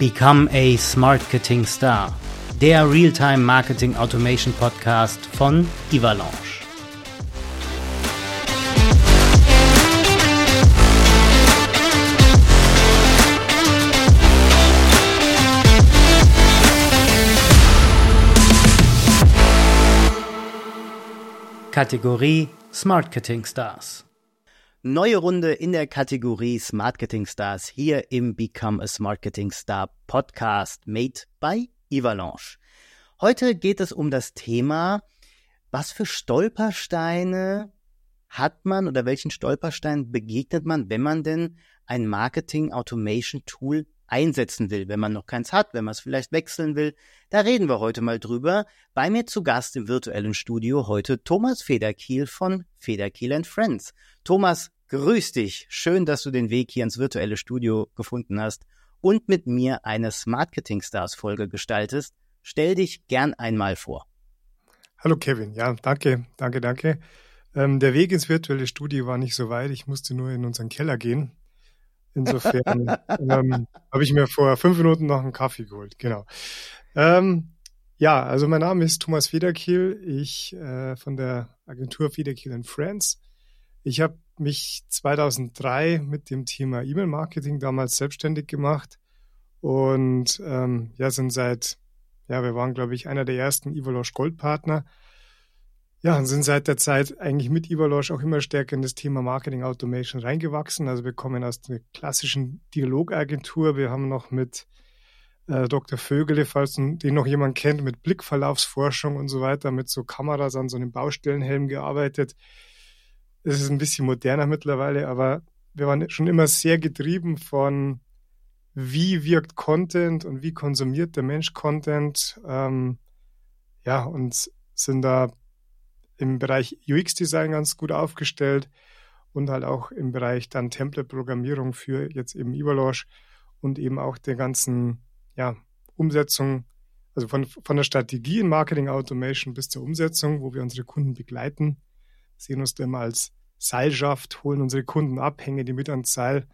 Become a Smartketing Star, der Realtime Marketing Automation Podcast von Ivalanche. Kategorie Smartketing Stars. Neue Runde in der Kategorie Smartketing Stars hier im Become a Smartketing Star Podcast made by Ivalanche. Heute geht es um das Thema, was für Stolpersteine hat man oder welchen Stolperstein begegnet man, wenn man denn ein Marketing Automation Tool einsetzen will, wenn man noch keins hat, wenn man es vielleicht wechseln will. Da reden wir heute mal drüber. Bei mir zu Gast im virtuellen Studio heute Thomas Federkiel von Federkiel Friends. Thomas, grüß dich. Schön, dass du den Weg hier ins virtuelle Studio gefunden hast und mit mir eine Smartketing Stars Folge gestaltest. Stell dich gern einmal vor. Hallo Kevin, ja, danke, danke, danke. Ähm, der Weg ins virtuelle Studio war nicht so weit. Ich musste nur in unseren Keller gehen. Insofern ähm, habe ich mir vor fünf Minuten noch einen Kaffee geholt. Genau. Ähm, ja, also mein Name ist Thomas Federkiel. Ich äh, von der Agentur Federkiel Friends. Ich habe mich 2003 mit dem Thema E-Mail-Marketing damals selbstständig gemacht und ähm, ja, sind seit, ja, wir waren, glaube ich, einer der ersten Evolush Gold-Partner ja, und sind seit der Zeit eigentlich mit Ivalosh auch immer stärker in das Thema Marketing Automation reingewachsen. Also wir kommen aus der klassischen Dialogagentur. Wir haben noch mit äh, Dr. Vögele, falls den noch jemand kennt, mit Blickverlaufsforschung und so weiter, mit so Kameras an so einem Baustellenhelm gearbeitet. Es ist ein bisschen moderner mittlerweile, aber wir waren schon immer sehr getrieben von, wie wirkt Content und wie konsumiert der Mensch Content. Ähm, ja, und sind da im Bereich UX-Design ganz gut aufgestellt und halt auch im Bereich dann Template-Programmierung für jetzt eben Evaluage und eben auch der ganzen ja, Umsetzung, also von, von der Strategie in Marketing Automation bis zur Umsetzung, wo wir unsere Kunden begleiten, sehen uns da immer als Seilschaft, holen unsere Kunden ab, hängen die mit ans Seil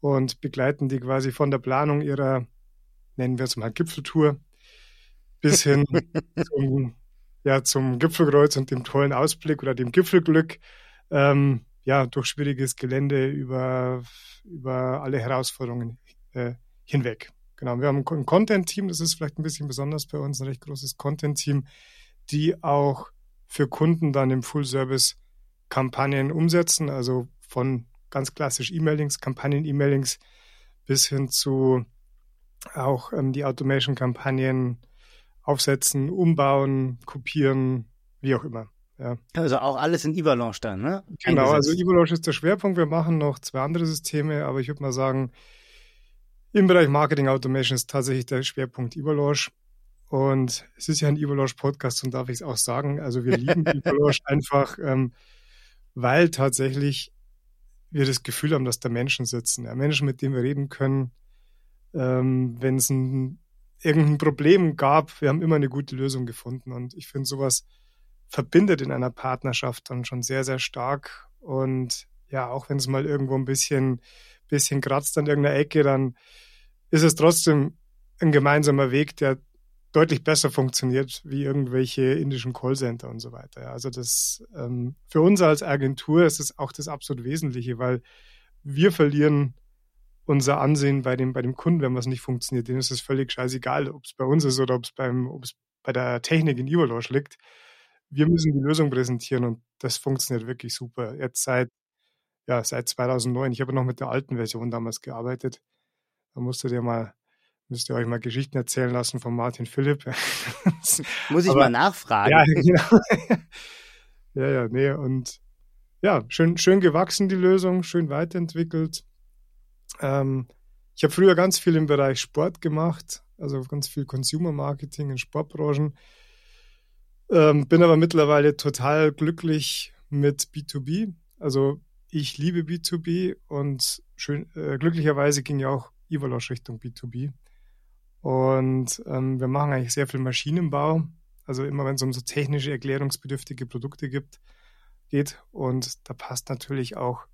und begleiten die quasi von der Planung ihrer, nennen wir es mal Gipfeltour, bis hin zum ja zum Gipfelkreuz und dem tollen Ausblick oder dem Gipfelglück ähm, ja durch schwieriges Gelände über über alle Herausforderungen äh, hinweg. Genau, wir haben ein Content-Team, das ist vielleicht ein bisschen besonders bei uns, ein recht großes Content-Team, die auch für Kunden dann im Full-Service Kampagnen umsetzen, also von ganz klassisch E-Mailings, Kampagnen-E-Mailings bis hin zu auch ähm, die Automation-Kampagnen aufsetzen, umbauen, kopieren, wie auch immer. Ja. Also auch alles in Ivalanche dann, ne? Genau, also Ivalanche ist der Schwerpunkt. Wir machen noch zwei andere Systeme, aber ich würde mal sagen, im Bereich Marketing Automation ist tatsächlich der Schwerpunkt Ivalanche. Und es ist ja ein Ivalanche Podcast und darf ich es auch sagen. Also wir lieben Ivalanche einfach, ähm, weil tatsächlich wir das Gefühl haben, dass da Menschen sitzen. Ja, Menschen, mit denen wir reden können. Ähm, Wenn es ein irgendein Problem gab, wir haben immer eine gute Lösung gefunden. Und ich finde, sowas verbindet in einer Partnerschaft dann schon sehr, sehr stark. Und ja, auch wenn es mal irgendwo ein bisschen, bisschen kratzt an irgendeiner Ecke, dann ist es trotzdem ein gemeinsamer Weg, der deutlich besser funktioniert wie irgendwelche indischen Callcenter und so weiter. Also das ähm, für uns als Agentur ist es auch das absolut Wesentliche, weil wir verlieren unser Ansehen bei dem, bei dem Kunden, wenn was nicht funktioniert. Denen ist es völlig scheißegal, ob es bei uns ist oder ob es beim, ob es bei der Technik in Ivalosch liegt. Wir müssen die Lösung präsentieren und das funktioniert wirklich super. Jetzt seit, ja, seit 2009. Ich habe noch mit der alten Version damals gearbeitet. Da musstet ihr mal, müsst ihr euch mal Geschichten erzählen lassen von Martin Philipp. Muss ich Aber, mal nachfragen. Ja, genau. ja, ja, nee, und ja, schön, schön gewachsen, die Lösung, schön weiterentwickelt. Ähm, ich habe früher ganz viel im Bereich Sport gemacht, also ganz viel Consumer Marketing in Sportbranchen. Ähm, bin aber mittlerweile total glücklich mit B2B. Also ich liebe B2B und schön, äh, glücklicherweise ging ja auch Ivalosch Richtung B2B. Und ähm, wir machen eigentlich sehr viel Maschinenbau. Also immer wenn es um so technische, erklärungsbedürftige Produkte gibt, geht. Und da passt natürlich auch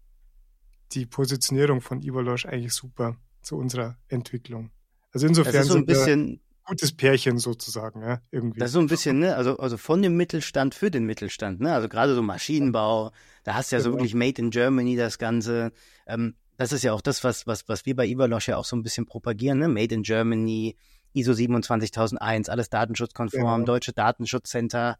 die Positionierung von Ivalosch eigentlich super zu unserer Entwicklung. Also insofern das ist so ein bisschen gutes Pärchen sozusagen, ja, irgendwie. Das ist so ein bisschen, ne, also, also von dem Mittelstand für den Mittelstand, ne, also gerade so Maschinenbau, da hast du ja genau. so wirklich Made in Germany das Ganze. Ähm, das ist ja auch das, was, was, was wir bei Ivalosch ja auch so ein bisschen propagieren, ne, Made in Germany, ISO 27001, alles datenschutzkonform, genau. deutsche Datenschutzcenter.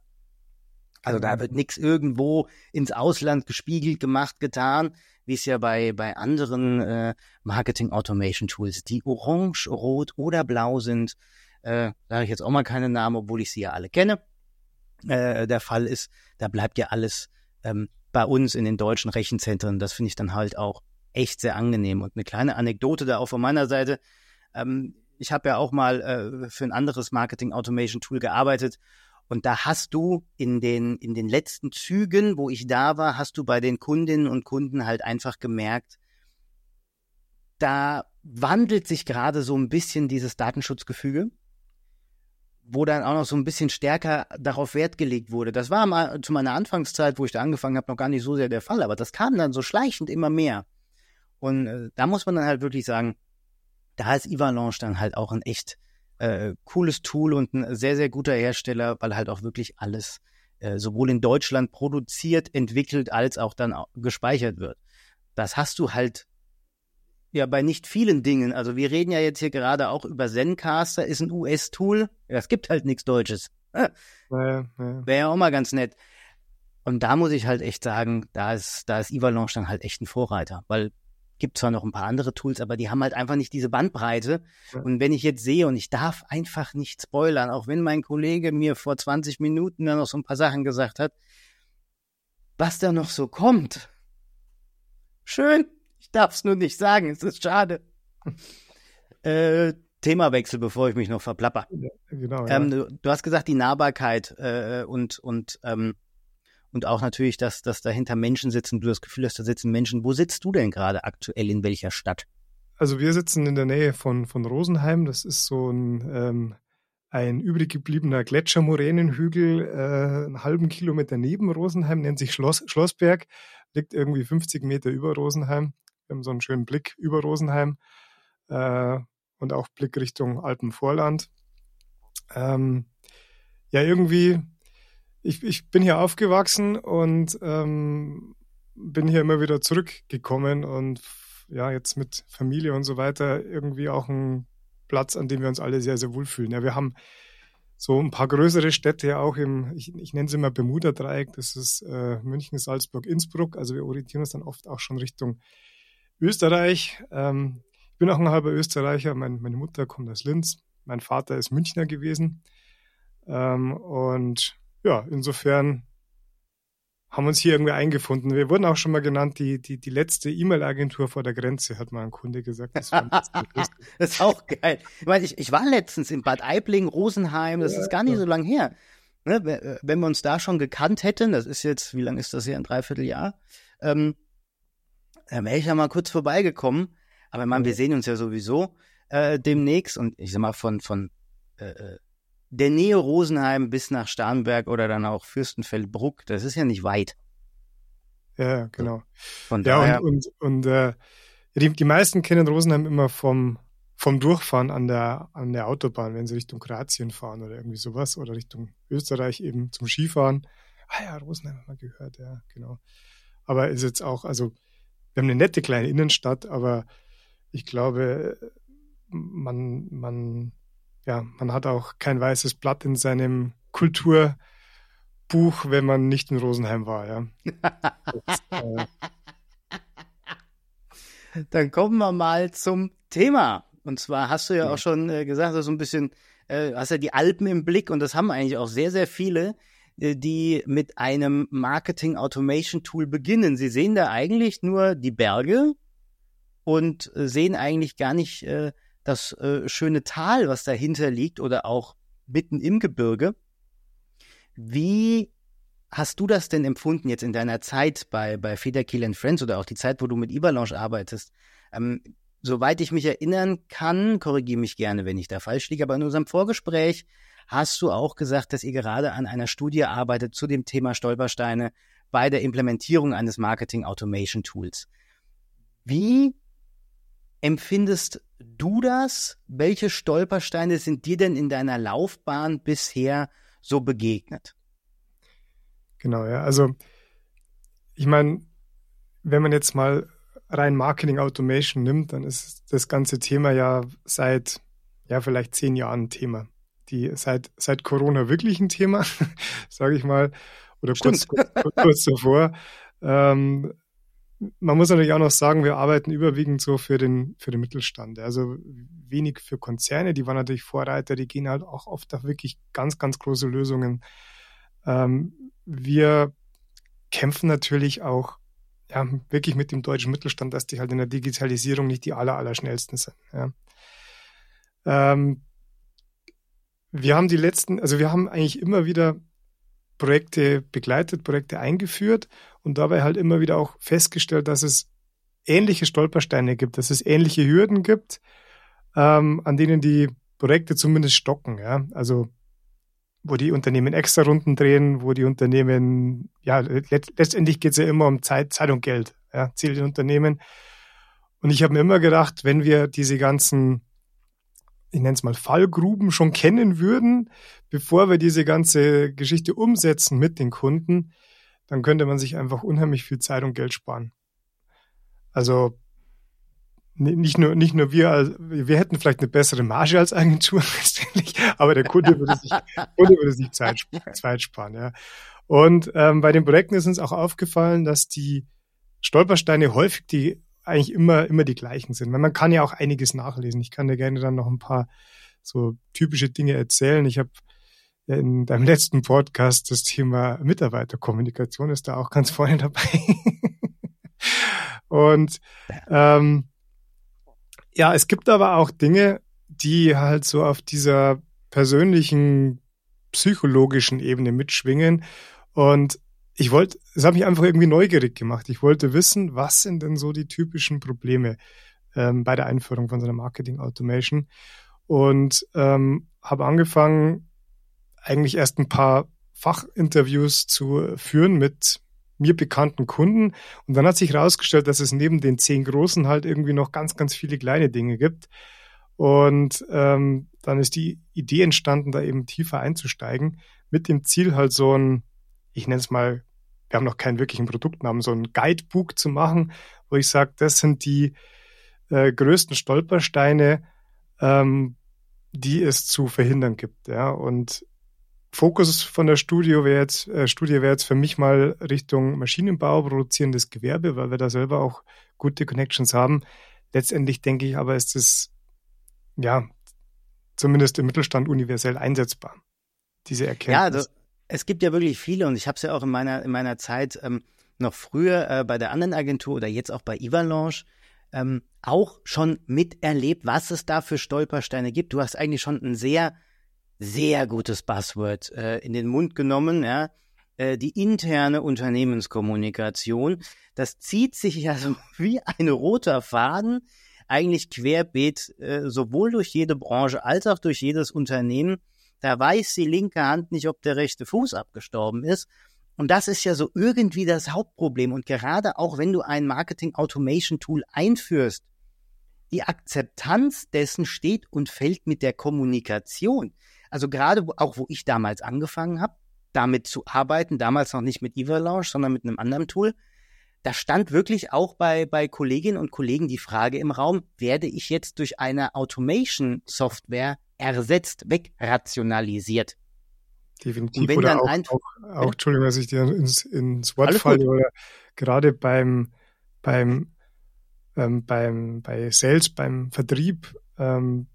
Also da wird nichts irgendwo ins Ausland gespiegelt, gemacht, getan, wie es ja bei, bei anderen äh, Marketing Automation Tools, die orange, rot oder blau sind, äh, sage ich jetzt auch mal keinen Namen, obwohl ich sie ja alle kenne, äh, der Fall ist, da bleibt ja alles ähm, bei uns in den deutschen Rechenzentren. Das finde ich dann halt auch echt sehr angenehm. Und eine kleine Anekdote da auch von meiner Seite. Ähm, ich habe ja auch mal äh, für ein anderes Marketing Automation Tool gearbeitet und da hast du in den, in den letzten Zügen, wo ich da war, hast du bei den Kundinnen und Kunden halt einfach gemerkt, da wandelt sich gerade so ein bisschen dieses Datenschutzgefüge wo dann auch noch so ein bisschen stärker darauf Wert gelegt wurde. Das war mal zu meiner Anfangszeit, wo ich da angefangen habe, noch gar nicht so sehr der Fall, aber das kam dann so schleichend immer mehr. Und äh, da muss man dann halt wirklich sagen, da ist Ivalanche dann halt auch ein echt äh, cooles Tool und ein sehr, sehr guter Hersteller, weil halt auch wirklich alles äh, sowohl in Deutschland produziert, entwickelt, als auch dann auch gespeichert wird. Das hast du halt ja, bei nicht vielen Dingen. Also wir reden ja jetzt hier gerade auch über Zencaster, ist ein US-Tool. Es gibt halt nichts Deutsches. Ja, ja. Wäre ja auch mal ganz nett. Und da muss ich halt echt sagen, da ist, da ist Ivalanche dann halt echt ein Vorreiter, weil gibt zwar noch ein paar andere Tools, aber die haben halt einfach nicht diese Bandbreite. Ja. Und wenn ich jetzt sehe und ich darf einfach nicht spoilern, auch wenn mein Kollege mir vor 20 Minuten dann noch so ein paar Sachen gesagt hat, was da noch so kommt. Schön, ich darf es nur nicht sagen, es ist schade. äh, Themawechsel, bevor ich mich noch verplapper. Ja, genau, ja. Ähm, du, du, hast gesagt, die Nahbarkeit äh, und, und, ähm, und auch natürlich, dass, dass dahinter Menschen sitzen, du das Gefühl hast, da sitzen Menschen. Wo sitzt du denn gerade aktuell in welcher Stadt? Also wir sitzen in der Nähe von, von Rosenheim. Das ist so ein, ähm, ein übrig gebliebener Gletschermoränenhügel, äh, einen halben Kilometer neben Rosenheim, nennt sich Schloss, Schlossberg, liegt irgendwie 50 Meter über Rosenheim. Wir haben so einen schönen Blick über Rosenheim äh, und auch Blick Richtung Alpenvorland. Ähm, ja, irgendwie, ich, ich bin hier aufgewachsen und ähm, bin hier immer wieder zurückgekommen und ja, jetzt mit Familie und so weiter irgendwie auch ein Platz, an dem wir uns alle sehr, sehr wohlfühlen. Ja, wir haben so ein paar größere Städte auch im, ich, ich nenne sie immer Bermuda-Dreieck, das ist äh, München, Salzburg, Innsbruck. Also wir orientieren uns dann oft auch schon Richtung Österreich. Ähm, ich bin auch ein halber Österreicher. Mein, meine Mutter kommt aus Linz. Mein Vater ist Münchner gewesen. Ähm, und ja, insofern haben uns hier irgendwie eingefunden. Wir wurden auch schon mal genannt, die, die, die letzte E-Mail-Agentur vor der Grenze, hat mal ein Kunde gesagt. Das, das ist auch geil. Ich, meine, ich, ich war letztens in Bad Aibling, Rosenheim, das ja, ist gar nicht ja. so lange her. Ne, wenn wir uns da schon gekannt hätten, das ist jetzt, wie lange ist das hier, ein Dreivierteljahr, ähm, da wäre ich ja mal kurz vorbeigekommen. Aber man, wir sehen uns ja sowieso äh, demnächst und ich sag mal von, von äh, äh, der Nähe Rosenheim bis nach Starnberg oder dann auch Fürstenfeldbruck, das ist ja nicht weit. Ja, genau. Von daher. Ja, und, und, und äh, die, die meisten kennen Rosenheim immer vom, vom Durchfahren an der, an der Autobahn, wenn sie Richtung Kroatien fahren oder irgendwie sowas oder Richtung Österreich eben zum Skifahren. Ah ja, Rosenheim haben wir gehört, ja, genau. Aber ist jetzt auch, also wir haben eine nette kleine Innenstadt, aber ich glaube, man, man, ja, man hat auch kein weißes Blatt in seinem Kulturbuch, wenn man nicht in Rosenheim war, ja. Das, äh Dann kommen wir mal zum Thema. Und zwar hast du ja, ja. auch schon äh, gesagt, so ein bisschen, äh, hast ja die Alpen im Blick und das haben eigentlich auch sehr, sehr viele. Äh, die mit einem Marketing Automation Tool beginnen. Sie sehen da eigentlich nur die Berge und sehen eigentlich gar nicht das äh, schöne Tal, was dahinter liegt oder auch mitten im Gebirge. Wie hast du das denn empfunden jetzt in deiner Zeit bei, bei Federkill Friends oder auch die Zeit, wo du mit Ibalanche arbeitest? Ähm, soweit ich mich erinnern kann, korrigiere mich gerne, wenn ich da falsch liege, aber in unserem Vorgespräch hast du auch gesagt, dass ihr gerade an einer Studie arbeitet zu dem Thema Stolpersteine bei der Implementierung eines Marketing Automation Tools. Wie empfindest du das? Welche Stolpersteine sind dir denn in deiner Laufbahn bisher so begegnet? Genau, ja. Also ich meine, wenn man jetzt mal rein Marketing Automation nimmt, dann ist das ganze Thema ja seit ja vielleicht zehn Jahren ein Thema. Die seit seit Corona wirklich ein Thema, sage ich mal, oder kurz, kurz, kurz davor. Ähm, man muss natürlich auch noch sagen, wir arbeiten überwiegend so für den, für den Mittelstand. Also wenig für Konzerne, die waren natürlich Vorreiter, die gehen halt auch oft auf wirklich ganz, ganz große Lösungen. Ähm, wir kämpfen natürlich auch ja, wirklich mit dem deutschen Mittelstand, dass die halt in der Digitalisierung nicht die aller, aller schnellsten sind. Ja. Ähm, wir haben die letzten, also wir haben eigentlich immer wieder Projekte begleitet, Projekte eingeführt und dabei halt immer wieder auch festgestellt, dass es ähnliche Stolpersteine gibt, dass es ähnliche Hürden gibt, ähm, an denen die Projekte zumindest stocken. Ja? Also wo die Unternehmen extra Runden drehen, wo die Unternehmen, ja, let letztendlich geht es ja immer um Zeit, Zeit und Geld, ja, Ziel der Unternehmen. Und ich habe mir immer gedacht, wenn wir diese ganzen ich nenne es mal Fallgruben schon kennen würden, bevor wir diese ganze Geschichte umsetzen mit den Kunden, dann könnte man sich einfach unheimlich viel Zeit und Geld sparen. Also nicht nur, nicht nur wir, wir hätten vielleicht eine bessere Marge als Agentur letztendlich, aber der Kunde würde sich, Kunde würde sich Zeit, Zeit sparen. Ja. Und ähm, bei den Projekten ist uns auch aufgefallen, dass die Stolpersteine häufig die eigentlich immer, immer die gleichen sind. Weil man kann ja auch einiges nachlesen. Ich kann dir gerne dann noch ein paar so typische Dinge erzählen. Ich habe in deinem letzten Podcast das Thema Mitarbeiterkommunikation ist da auch ganz vorne dabei. Und ähm, ja, es gibt aber auch Dinge, die halt so auf dieser persönlichen, psychologischen Ebene mitschwingen. Und ich wollte, es hat mich einfach irgendwie neugierig gemacht. Ich wollte wissen, was sind denn so die typischen Probleme ähm, bei der Einführung von so einer Marketing Automation und ähm, habe angefangen, eigentlich erst ein paar Fachinterviews zu führen mit mir bekannten Kunden. Und dann hat sich herausgestellt, dass es neben den zehn großen halt irgendwie noch ganz, ganz viele kleine Dinge gibt. Und ähm, dann ist die Idee entstanden, da eben tiefer einzusteigen, mit dem Ziel halt so ein, ich nenne es mal wir haben noch keinen wirklichen Produktnamen, so ein Guidebook zu machen, wo ich sage, das sind die äh, größten Stolpersteine, ähm, die es zu verhindern gibt. Ja. Und Fokus von der Studio wäre jetzt, äh, Studie wäre jetzt für mich mal Richtung Maschinenbau, produzierendes Gewerbe, weil wir da selber auch gute Connections haben. Letztendlich denke ich aber, ist es ja zumindest im Mittelstand universell einsetzbar. Diese Erkenntnis. Ja, also es gibt ja wirklich viele und ich habe es ja auch in meiner, in meiner Zeit ähm, noch früher äh, bei der anderen Agentur oder jetzt auch bei Ivalanche ähm, auch schon miterlebt, was es da für Stolpersteine gibt. Du hast eigentlich schon ein sehr, sehr gutes Buzzword äh, in den Mund genommen, ja. Äh, die interne Unternehmenskommunikation. Das zieht sich ja so wie ein roter Faden eigentlich querbeet äh, sowohl durch jede Branche als auch durch jedes Unternehmen da weiß die linke Hand nicht, ob der rechte Fuß abgestorben ist. Und das ist ja so irgendwie das Hauptproblem. Und gerade auch wenn du ein Marketing Automation Tool einführst, die Akzeptanz dessen steht und fällt mit der Kommunikation. Also gerade auch, wo ich damals angefangen habe, damit zu arbeiten, damals noch nicht mit Evalanche, sondern mit einem anderen Tool, da stand wirklich auch bei, bei Kolleginnen und Kollegen die Frage im Raum, werde ich jetzt durch eine Automation-Software ersetzt, wegrationalisiert. Definitiv. Und wenn oder dann auch, auch, auch, Entschuldigung, dass ich dir ins, ins Wort falle, oder gerade beim, beim, ähm, beim, bei Sales, beim Vertrieb, ähm,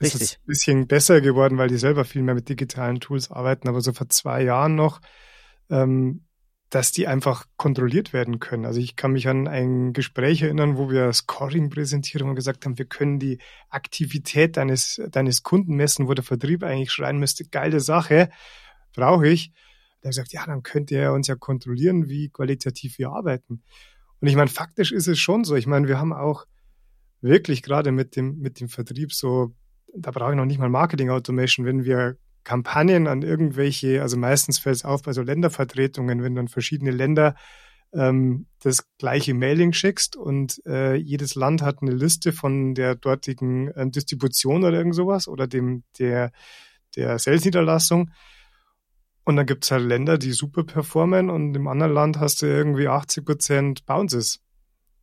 ist Richtig. ein bisschen besser geworden, weil die selber viel mehr mit digitalen Tools arbeiten. Aber so vor zwei Jahren noch ähm, dass die einfach kontrolliert werden können. Also ich kann mich an ein Gespräch erinnern, wo wir Scoring präsentieren und gesagt haben, wir können die Aktivität deines, deines Kunden messen, wo der Vertrieb eigentlich schreien müsste, geile Sache, brauche ich. Hat gesagt, ja, dann könnt ihr uns ja kontrollieren, wie qualitativ wir arbeiten. Und ich meine, faktisch ist es schon so. Ich meine, wir haben auch wirklich gerade mit dem, mit dem Vertrieb so, da brauche ich noch nicht mal Marketing Automation, wenn wir Kampagnen an irgendwelche, also meistens fällt es auf bei so Ländervertretungen, wenn dann verschiedene Länder ähm, das gleiche Mailing schickst und äh, jedes Land hat eine Liste von der dortigen äh, Distribution oder irgend sowas oder dem der der Sales-Niederlassung. Und dann gibt's halt Länder, die super performen und im anderen Land hast du irgendwie 80 Prozent Bounces.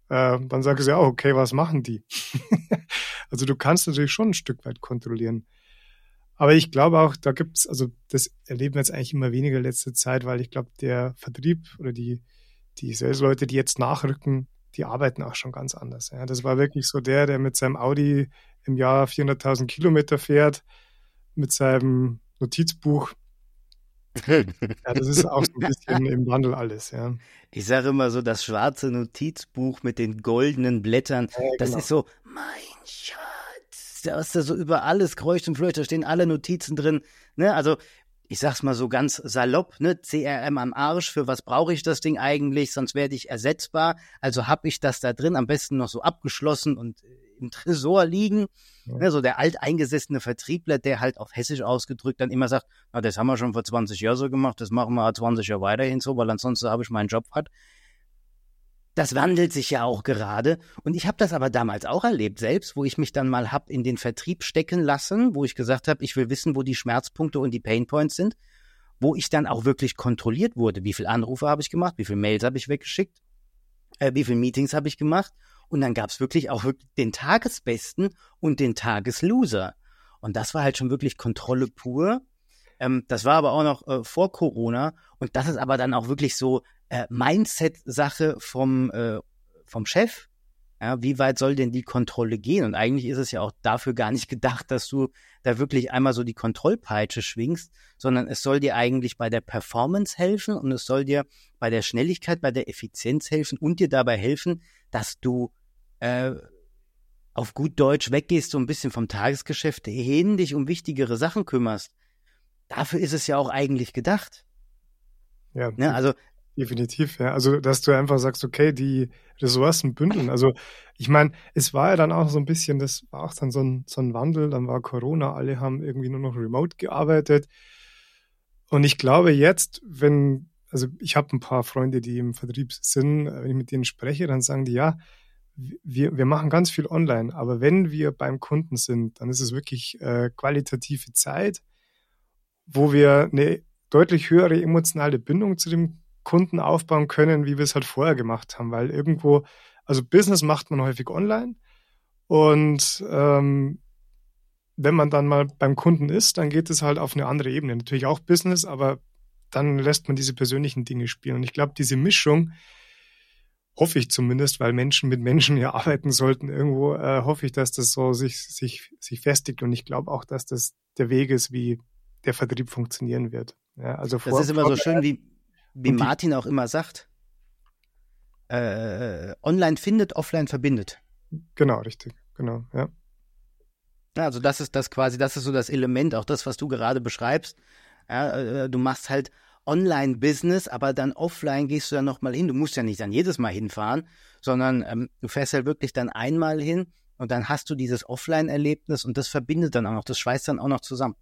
Äh, dann sagst du ja, okay, was machen die? also du kannst natürlich schon ein Stück weit kontrollieren. Aber ich glaube auch, da gibt's, also das erleben wir jetzt eigentlich immer weniger letzte Zeit, weil ich glaube, der Vertrieb oder die, die Sales-Leute, die jetzt nachrücken, die arbeiten auch schon ganz anders. Ja, das war wirklich so der, der mit seinem Audi im Jahr 400.000 Kilometer fährt, mit seinem Notizbuch. Ja, das ist auch so ein bisschen im Wandel alles, ja. Ich sage immer so, das schwarze Notizbuch mit den goldenen Blättern, ja, das genau. ist so, mein Schatz da ist da so über alles kreucht und fleucht, da stehen alle Notizen drin. Ne? Also ich sag's mal so ganz salopp, ne, CRM am Arsch, für was brauche ich das Ding eigentlich, sonst werde ich ersetzbar. Also habe ich das da drin, am besten noch so abgeschlossen und äh, im Tresor liegen. Ja. Ne, so der alteingesessene Vertriebler, der halt auf Hessisch ausgedrückt dann immer sagt, na, das haben wir schon vor 20 Jahren so gemacht, das machen wir 20 Jahre weiterhin so, weil ansonsten habe ich meinen Job hat. Das wandelt sich ja auch gerade. Und ich habe das aber damals auch erlebt, selbst, wo ich mich dann mal hab in den Vertrieb stecken lassen, wo ich gesagt habe, ich will wissen, wo die Schmerzpunkte und die Painpoints sind, wo ich dann auch wirklich kontrolliert wurde. Wie viele Anrufe habe ich gemacht, wie viele Mails habe ich weggeschickt, äh, wie viele Meetings habe ich gemacht. Und dann gab es wirklich auch den Tagesbesten und den Tagesloser. Und das war halt schon wirklich Kontrolle pur. Ähm, das war aber auch noch äh, vor Corona. Und das ist aber dann auch wirklich so äh, Mindset-Sache vom, äh, vom Chef. Ja, wie weit soll denn die Kontrolle gehen? Und eigentlich ist es ja auch dafür gar nicht gedacht, dass du da wirklich einmal so die Kontrollpeitsche schwingst, sondern es soll dir eigentlich bei der Performance helfen und es soll dir bei der Schnelligkeit, bei der Effizienz helfen und dir dabei helfen, dass du äh, auf gut Deutsch weggehst, so ein bisschen vom Tagesgeschäft hin, dich um wichtigere Sachen kümmerst. Dafür ist es ja auch eigentlich gedacht. Ja. Ne? Also Definitiv, ja. Also, dass du einfach sagst, okay, die Ressourcen bündeln. Also, ich meine, es war ja dann auch so ein bisschen, das war auch dann so ein, so ein Wandel, dann war Corona, alle haben irgendwie nur noch remote gearbeitet. Und ich glaube jetzt, wenn, also ich habe ein paar Freunde, die im Vertrieb sind, wenn ich mit denen spreche, dann sagen die, ja, wir, wir machen ganz viel online, aber wenn wir beim Kunden sind, dann ist es wirklich äh, qualitative Zeit, wo wir eine deutlich höhere emotionale Bindung zu dem Kunden aufbauen können, wie wir es halt vorher gemacht haben, weil irgendwo, also Business macht man häufig online und ähm, wenn man dann mal beim Kunden ist, dann geht es halt auf eine andere Ebene. Natürlich auch Business, aber dann lässt man diese persönlichen Dinge spielen. Und ich glaube, diese Mischung, hoffe ich zumindest, weil Menschen mit Menschen ja arbeiten sollten, irgendwo äh, hoffe ich, dass das so sich, sich, sich festigt. Und ich glaube auch, dass das der Weg ist, wie der Vertrieb funktionieren wird. Ja, also das ist immer so schön, wie, wie Martin auch immer sagt, äh, online findet, offline verbindet. Genau, richtig, genau, ja. Also das ist das quasi, das ist so das Element, auch das, was du gerade beschreibst. Ja, äh, du machst halt Online-Business, aber dann offline gehst du dann nochmal hin. Du musst ja nicht dann jedes Mal hinfahren, sondern ähm, du fährst halt wirklich dann einmal hin und dann hast du dieses Offline-Erlebnis und das verbindet dann auch noch, das schweißt dann auch noch zusammen.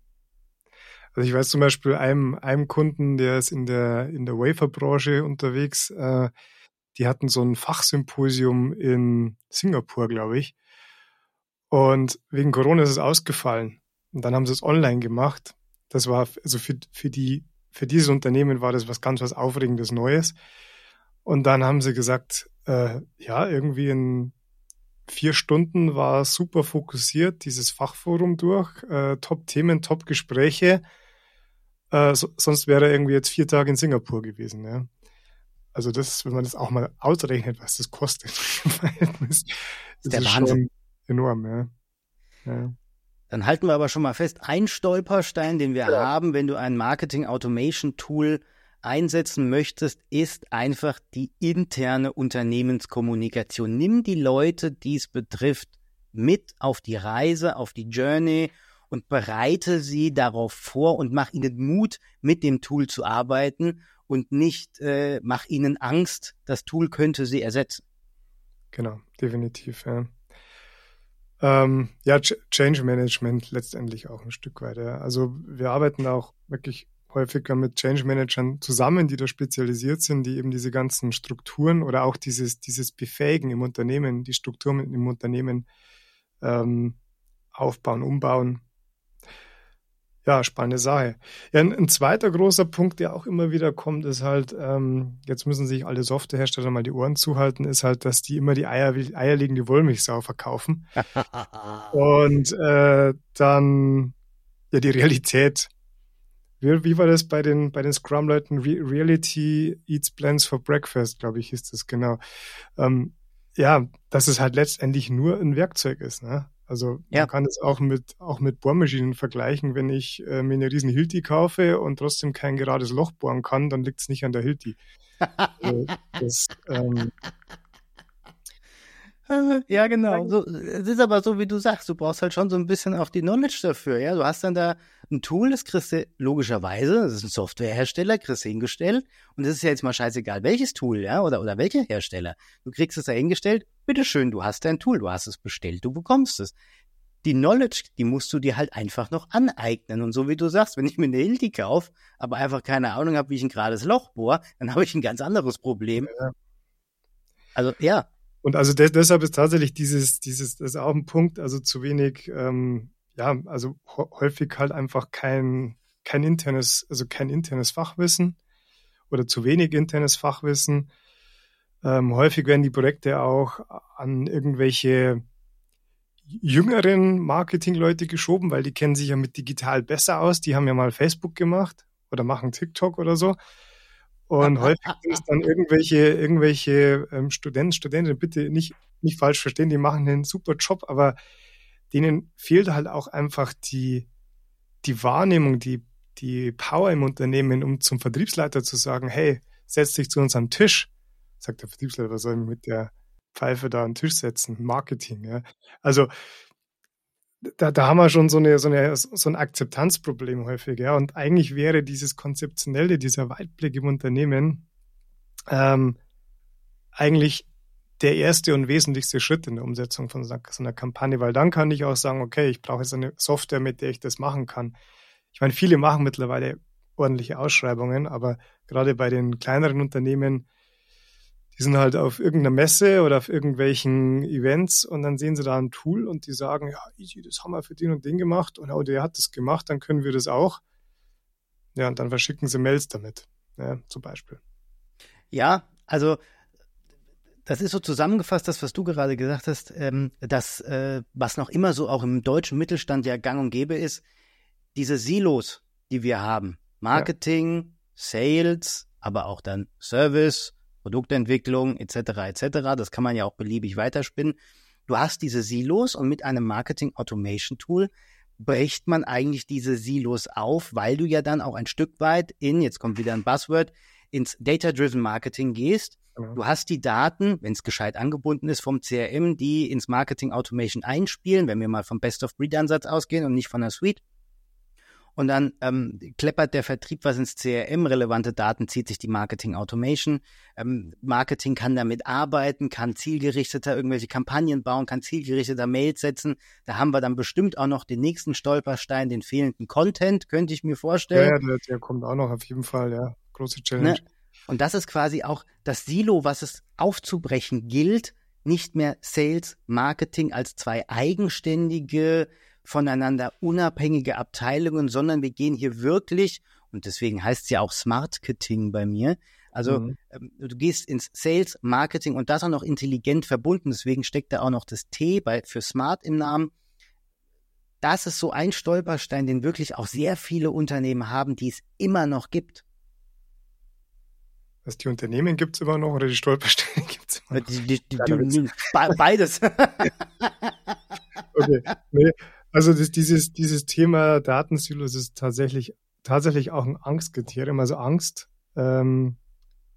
Also ich weiß zum Beispiel einem, einem Kunden, der ist in der, in der Wafer-Branche unterwegs, äh, die hatten so ein Fachsymposium in Singapur, glaube ich. Und wegen Corona ist es ausgefallen. Und dann haben sie es online gemacht. Das war, also für, für die, für dieses Unternehmen war das was ganz was Aufregendes Neues. Und dann haben sie gesagt, äh, ja, irgendwie in vier Stunden war super fokussiert, dieses Fachforum durch, äh, Top-Themen, Top-Gespräche. Äh, so, sonst wäre er irgendwie jetzt vier Tage in Singapur gewesen. Ja. Also das, wenn man das auch mal ausrechnet, was das kostet das ist der Wahnsinn. enorm. Ja. ja. Dann halten wir aber schon mal fest, ein Stolperstein, den wir ja. haben, wenn du ein Marketing-Automation-Tool einsetzen möchtest, ist einfach die interne Unternehmenskommunikation. Nimm die Leute, die es betrifft, mit auf die Reise, auf die Journey und bereite sie darauf vor und mach ihnen Mut, mit dem Tool zu arbeiten und nicht äh, mach ihnen Angst, das Tool könnte sie ersetzen. Genau, definitiv, ja. Ähm, ja, Ch Change Management letztendlich auch ein Stück weit. Ja. Also wir arbeiten auch wirklich häufiger mit Change Managern zusammen, die da spezialisiert sind, die eben diese ganzen Strukturen oder auch dieses, dieses Befähigen im Unternehmen, die Strukturen im Unternehmen ähm, aufbauen, umbauen. Ja, spannende Sache. Ja, ein, ein, zweiter großer Punkt, der auch immer wieder kommt, ist halt, ähm, jetzt müssen sich alle Softwarehersteller mal die Ohren zuhalten, ist halt, dass die immer die Eier, eierlegende Wollmilchsau verkaufen. Und äh, dann ja die Realität. Wie, wie war das bei den, bei den Scrum-Leuten? Re Reality eats plans for breakfast, glaube ich, hieß das genau. Ähm, ja, dass es halt letztendlich nur ein Werkzeug ist. Ne? Also ja. man kann es auch mit, auch mit Bohrmaschinen vergleichen. Wenn ich äh, mir eine riesen Hilti kaufe und trotzdem kein gerades Loch bohren kann, dann liegt es nicht an der Hilti. also, das, ähm, ja, genau. So, es ist aber so, wie du sagst, du brauchst halt schon so ein bisschen auch die Knowledge dafür. Ja, du hast dann da ein Tool, das kriegst du logischerweise, das ist ein Softwarehersteller, kriegst du hingestellt. Und es ist ja jetzt mal scheißegal, welches Tool, ja, oder, oder welcher Hersteller. Du kriegst es da hingestellt, bitteschön, du hast dein Tool, du hast es bestellt, du bekommst es. Die Knowledge, die musst du dir halt einfach noch aneignen. Und so wie du sagst, wenn ich mir eine Hilti kaufe, aber einfach keine Ahnung habe, wie ich ein gerades Loch bohre, dann habe ich ein ganz anderes Problem. Ja. Also ja, und also de deshalb ist tatsächlich dieses, dieses, das ist auch ein Punkt, also zu wenig, ähm, ja, also häufig halt einfach kein, kein internes, also kein internes Fachwissen oder zu wenig internes Fachwissen. Ähm, häufig werden die Projekte auch an irgendwelche jüngeren Marketingleute geschoben, weil die kennen sich ja mit digital besser aus. Die haben ja mal Facebook gemacht oder machen TikTok oder so. Und häufig sind es dann irgendwelche, irgendwelche ähm, Studenten, Studentinnen, bitte nicht, nicht falsch verstehen, die machen einen super Job, aber denen fehlt halt auch einfach die, die Wahrnehmung, die, die Power im Unternehmen, um zum Vertriebsleiter zu sagen, hey, setz dich zu uns am Tisch. Sagt der Vertriebsleiter, was soll ich mit der Pfeife da den Tisch setzen? Marketing, ja. Also da, da haben wir schon so, eine, so, eine, so ein Akzeptanzproblem häufig. Ja. Und eigentlich wäre dieses Konzeptionelle, dieser Weitblick im Unternehmen ähm, eigentlich der erste und wesentlichste Schritt in der Umsetzung von so einer Kampagne, weil dann kann ich auch sagen, okay, ich brauche jetzt eine Software, mit der ich das machen kann. Ich meine, viele machen mittlerweile ordentliche Ausschreibungen, aber gerade bei den kleineren Unternehmen die sind halt auf irgendeiner Messe oder auf irgendwelchen Events und dann sehen sie da ein Tool und die sagen, ja, easy, das haben wir für den und den gemacht und oh, der hat das gemacht, dann können wir das auch. Ja, und dann verschicken sie Mails damit, ja, zum Beispiel. Ja, also das ist so zusammengefasst, das, was du gerade gesagt hast, ähm, dass äh, was noch immer so auch im deutschen Mittelstand ja gang und gäbe ist, diese Silos, die wir haben. Marketing, ja. Sales, aber auch dann Service, Produktentwicklung etc. etc. Das kann man ja auch beliebig weiterspinnen. Du hast diese Silos und mit einem Marketing Automation Tool bricht man eigentlich diese Silos auf, weil du ja dann auch ein Stück weit in, jetzt kommt wieder ein Buzzword, ins Data-Driven Marketing gehst. Mhm. Du hast die Daten, wenn es gescheit angebunden ist, vom CRM, die ins Marketing Automation einspielen, wenn wir mal vom Best-of-Breed-Ansatz ausgehen und nicht von der Suite und dann ähm, kleppert der Vertrieb was ins CRM, relevante Daten zieht sich die Marketing Automation. Ähm, Marketing kann damit arbeiten, kann zielgerichteter irgendwelche Kampagnen bauen, kann zielgerichteter Mails setzen. Da haben wir dann bestimmt auch noch den nächsten Stolperstein, den fehlenden Content, könnte ich mir vorstellen. Ja, der, der kommt auch noch auf jeden Fall, ja. Große Challenge. Ne? Und das ist quasi auch das Silo, was es aufzubrechen gilt, nicht mehr Sales, Marketing als zwei eigenständige voneinander unabhängige Abteilungen, sondern wir gehen hier wirklich, und deswegen heißt es ja auch Smartketing bei mir, also mhm. ähm, du gehst ins Sales, Marketing und das auch noch intelligent verbunden, deswegen steckt da auch noch das T bei, für Smart im Namen. Das ist so ein Stolperstein, den wirklich auch sehr viele Unternehmen haben, die es immer noch gibt. Was die Unternehmen gibt es immer noch oder die Stolpersteine gibt es immer noch? Die, die, die, beides. okay. Nee, also das, dieses, dieses Thema Datensilos ist tatsächlich, tatsächlich auch ein Angstkriterium. Also Angst, ähm,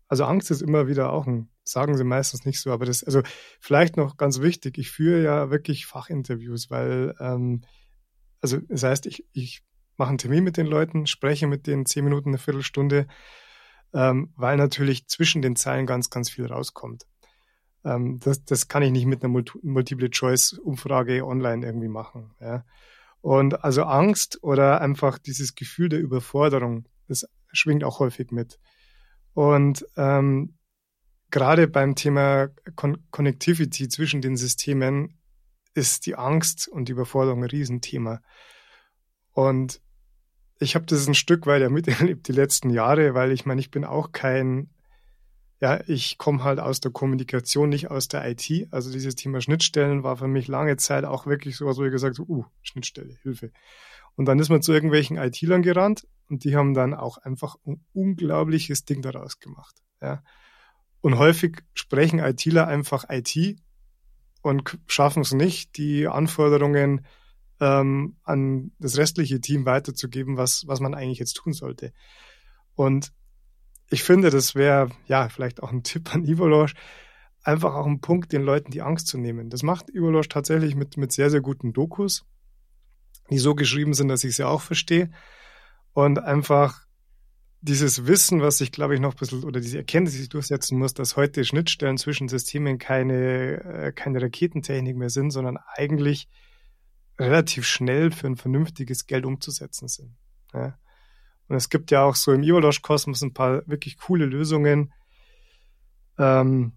also Angst ist immer wieder auch ein, sagen sie meistens nicht so, aber das, also vielleicht noch ganz wichtig, ich führe ja wirklich Fachinterviews, weil, ähm, also das heißt, ich, ich mache einen Termin mit den Leuten, spreche mit denen zehn Minuten, eine Viertelstunde, ähm, weil natürlich zwischen den Zeilen ganz, ganz viel rauskommt. Ähm, das, das kann ich nicht mit einer Multiple-Choice-Umfrage online irgendwie machen. Ja. Und also Angst oder einfach dieses Gefühl der Überforderung, Das schwingt auch häufig mit. Und ähm, gerade beim Thema Con Connectivity zwischen den Systemen ist die Angst und die Überforderung ein Riesenthema. Und ich habe das ein Stück weit ja miterlebt die letzten Jahre, weil ich meine, ich bin auch kein, ja, ich komme halt aus der Kommunikation, nicht aus der IT. Also dieses Thema Schnittstellen war für mich lange Zeit auch wirklich sowas, wo ich gesagt habe, uh, Schnittstelle, Hilfe. Und dann ist man zu irgendwelchen IT-Lern gerannt und die haben dann auch einfach ein unglaubliches Ding daraus gemacht. Ja. Und häufig sprechen ITler einfach IT und schaffen es nicht, die Anforderungen ähm, an das restliche Team weiterzugeben, was, was man eigentlich jetzt tun sollte. Und ich finde, das wäre ja vielleicht auch ein Tipp an Ivolosh, einfach auch ein Punkt, den Leuten die Angst zu nehmen. Das macht Ivolosh tatsächlich mit, mit sehr, sehr guten Dokus, die so geschrieben sind, dass ich sie auch verstehe. Und einfach dieses Wissen, was ich glaube ich noch ein bisschen, oder diese Erkenntnis, die ich durchsetzen muss, dass heute Schnittstellen zwischen Systemen keine, äh, keine Raketentechnik mehr sind, sondern eigentlich relativ schnell für ein vernünftiges Geld umzusetzen sind. Ja. Und es gibt ja auch so im Iolosh-Kosmos ein paar wirklich coole Lösungen. Ähm,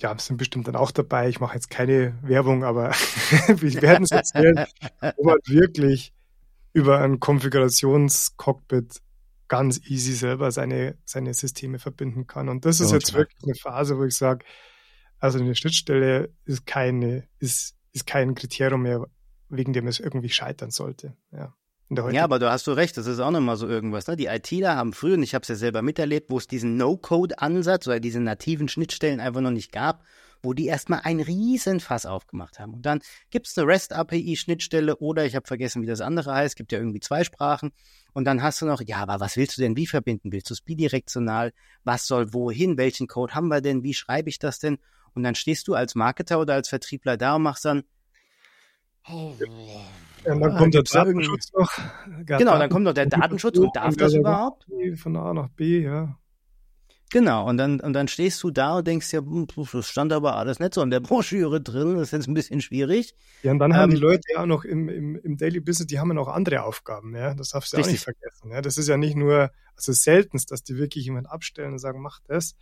ja, sind bestimmt dann auch dabei. Ich mache jetzt keine Werbung, aber wir werden es erzählen, wo man wirklich über ein Konfigurationscockpit ganz easy selber seine, seine Systeme verbinden kann. Und das ist ja, jetzt wirklich eine Phase, wo ich sage, also eine Schnittstelle ist keine, ist, ist kein Kriterium mehr, wegen dem es irgendwie scheitern sollte. Ja. Ja, aber du hast du recht, das ist auch nochmal so irgendwas. Ne? Die ITler haben früher, und ich habe es ja selber miterlebt, wo es diesen No-Code-Ansatz oder diese nativen Schnittstellen einfach noch nicht gab, wo die erstmal ein riesen Fass aufgemacht haben. Und dann gibt es eine REST-API-Schnittstelle oder ich habe vergessen, wie das andere heißt, gibt ja irgendwie zwei Sprachen. Und dann hast du noch, ja, aber was willst du denn wie verbinden? Willst du es bidirektional? Was soll wohin? Welchen Code haben wir denn? Wie schreibe ich das denn? Und dann stehst du als Marketer oder als Vertriebler da und machst dann, Oh. Ja, und dann ah, kommt der Datenschutz noch. Genau, dann kommt noch der Datenschutz und darf das überhaupt? Von A nach B, ja. Genau, und dann, und dann stehst du da und denkst ja, hm, das stand aber alles nicht so in der Broschüre drin, das ist jetzt ein bisschen schwierig. Ja, und dann ähm, haben die ähm, Leute ja auch noch im, im, im Daily Business, die haben ja noch andere Aufgaben, ja. Das darfst du richtig. auch nicht vergessen. Ja. Das ist ja nicht nur, also seltenst, dass die wirklich jemand abstellen und sagen, mach das.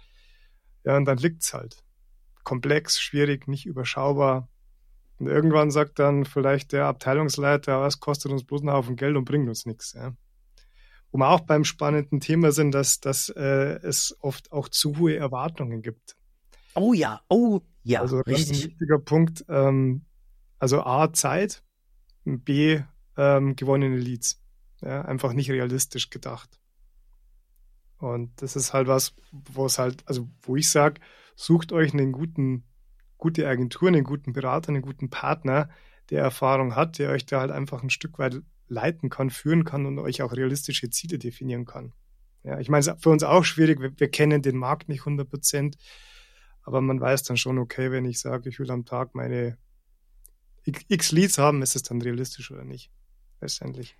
Ja, und dann liegt's halt. Komplex, schwierig, nicht überschaubar. Und irgendwann sagt dann vielleicht der Abteilungsleiter, was kostet uns bloß einen Haufen Geld und bringt uns nichts. Ja. Wo wir auch beim spannenden Thema sind, dass, dass äh, es oft auch zu hohe Erwartungen gibt. Oh ja, oh ja, also richtig. ein wichtiger Punkt. Ähm, also A, Zeit, B, ähm, gewonnene Leads. Ja, einfach nicht realistisch gedacht. Und das ist halt was, wo es halt, also wo ich sage, sucht euch einen guten gute Agentur, einen guten Berater, einen guten Partner, der Erfahrung hat, der euch da halt einfach ein Stück weit leiten kann, führen kann und euch auch realistische Ziele definieren kann. Ja, ich meine, es ist für uns auch schwierig. Wir, wir kennen den Markt nicht 100 Prozent, aber man weiß dann schon, okay, wenn ich sage, ich will am Tag meine x Leads haben, ist es dann realistisch oder nicht? Letztendlich.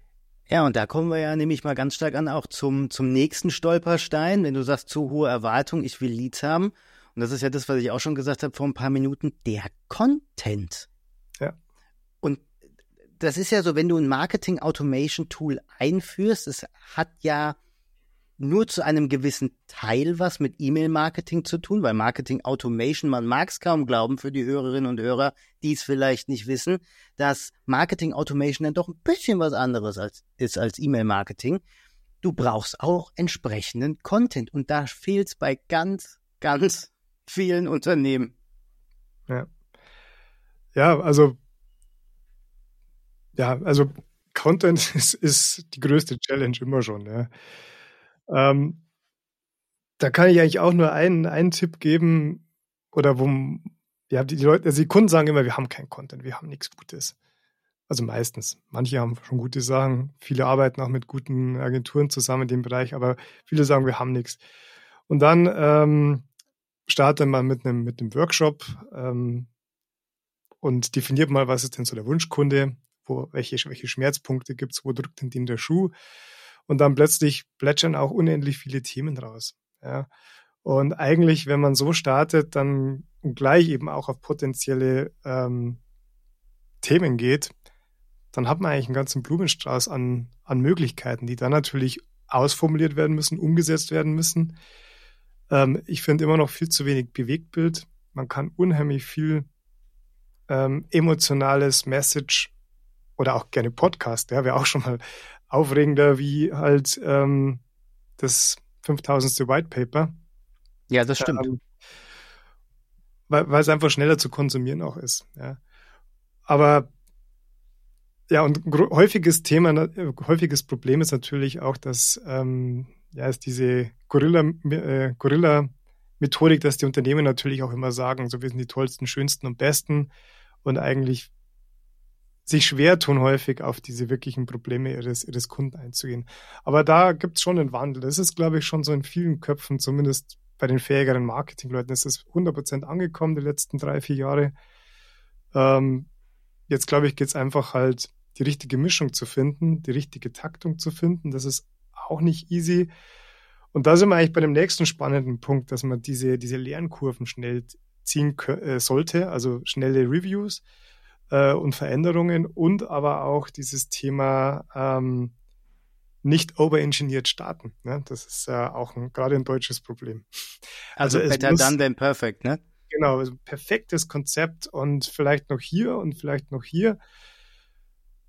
Ja, und da kommen wir ja nämlich mal ganz stark an, auch zum, zum nächsten Stolperstein. Wenn du sagst, zu hohe Erwartung, ich will Leads haben, und das ist ja das, was ich auch schon gesagt habe vor ein paar Minuten, der Content. Ja. Und das ist ja so, wenn du ein Marketing Automation Tool einführst, es hat ja nur zu einem gewissen Teil was mit E-Mail-Marketing zu tun, weil Marketing Automation, man mag es kaum glauben für die Hörerinnen und Hörer, die es vielleicht nicht wissen, dass Marketing Automation dann doch ein bisschen was anderes als, ist als E-Mail-Marketing. Du brauchst auch entsprechenden Content und da fehlt es bei ganz, ganz vielen Unternehmen. Ja. Ja, also, ja, also Content ist, ist die größte Challenge immer schon. Ja. Ähm, da kann ich eigentlich auch nur einen, einen Tipp geben, oder wo, ja, die, Leute, also die Kunden sagen immer, wir haben kein Content, wir haben nichts Gutes. Also meistens. Manche haben schon gute Sachen, viele arbeiten auch mit guten Agenturen zusammen in dem Bereich, aber viele sagen, wir haben nichts. Und dann ähm, starte mal mit einem, mit einem Workshop ähm, und definiert mal, was ist denn so der Wunschkunde, wo, welche, welche Schmerzpunkte gibt's, wo drückt denn den der Schuh? Und dann plötzlich plätschern auch unendlich viele Themen raus. Ja. Und eigentlich, wenn man so startet, dann gleich eben auch auf potenzielle ähm, Themen geht, dann hat man eigentlich einen ganzen Blumenstrauß an, an Möglichkeiten, die dann natürlich ausformuliert werden müssen, umgesetzt werden müssen. Ähm, ich finde immer noch viel zu wenig Bewegtbild. Man kann unheimlich viel ähm, emotionales Message oder auch gerne Podcast, ja, wäre auch schon mal aufregender wie halt ähm, das 5000. White Paper. Ja, das stimmt. Ähm, weil, es einfach schneller zu konsumieren auch ist. Ja. Aber ja, und häufiges Thema, häufiges Problem ist natürlich auch, dass ähm, ja, ist diese Gorilla, äh, Gorilla dass die Unternehmen natürlich auch immer sagen, so wir sind die tollsten, schönsten und besten und eigentlich sich schwer tun, häufig auf diese wirklichen Probleme ihres, ihres Kunden einzugehen. Aber da gibt es schon einen Wandel. Das ist, glaube ich, schon so in vielen Köpfen, zumindest bei den fähigeren Marketingleuten, ist 100% angekommen die letzten drei, vier Jahre. Ähm, jetzt, glaube ich, geht es einfach halt, die richtige Mischung zu finden, die richtige Taktung zu finden. Das ist auch nicht easy. Und da sind wir eigentlich bei dem nächsten spannenden Punkt, dass man diese, diese Lernkurven schnell ziehen äh, sollte, also schnelle Reviews äh, und Veränderungen und aber auch dieses Thema ähm, nicht overengineert starten. Ne? Das ist äh, auch ein, gerade ein deutsches Problem. Also, also better muss, done than perfect, ne? Genau, also perfektes Konzept und vielleicht noch hier und vielleicht noch hier.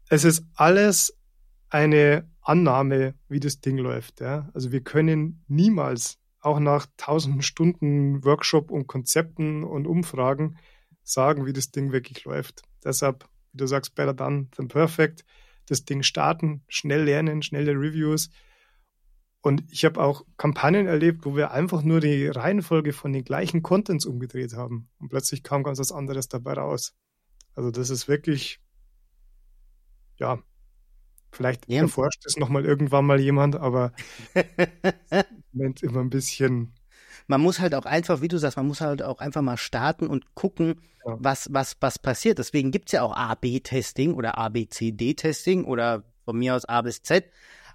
Es ist alles eine Annahme, wie das Ding läuft. Ja? Also wir können niemals, auch nach tausenden Stunden Workshop und Konzepten und Umfragen, sagen, wie das Ding wirklich läuft. Deshalb, wie du sagst, better done than perfect. Das Ding starten, schnell lernen, schnelle Reviews. Und ich habe auch Kampagnen erlebt, wo wir einfach nur die Reihenfolge von den gleichen Contents umgedreht haben. Und plötzlich kam ganz was anderes dabei raus. Also das ist wirklich, ja, Vielleicht ja. erforscht es nochmal irgendwann mal jemand, aber im Moment immer ein bisschen. Man muss halt auch einfach, wie du sagst, man muss halt auch einfach mal starten und gucken, ja. was, was, was passiert. Deswegen gibt es ja auch A-B-Testing oder A-B-C-D-Testing oder von mir aus A bis Z.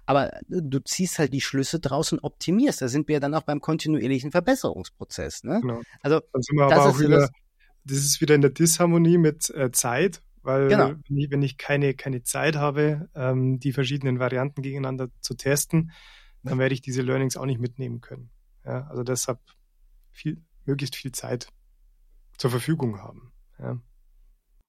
Aber du ziehst halt die Schlüsse draus und optimierst. Da sind wir dann auch beim kontinuierlichen Verbesserungsprozess. Ne? Genau. Also, dann sind wir aber auch wieder, das ist wieder in der Disharmonie mit äh, Zeit, weil genau. wenn, ich, wenn, ich, keine, keine Zeit habe, ähm, die verschiedenen Varianten gegeneinander zu testen, dann werde ich diese Learnings auch nicht mitnehmen können. Ja, also deshalb viel, möglichst viel Zeit zur Verfügung haben. Ja.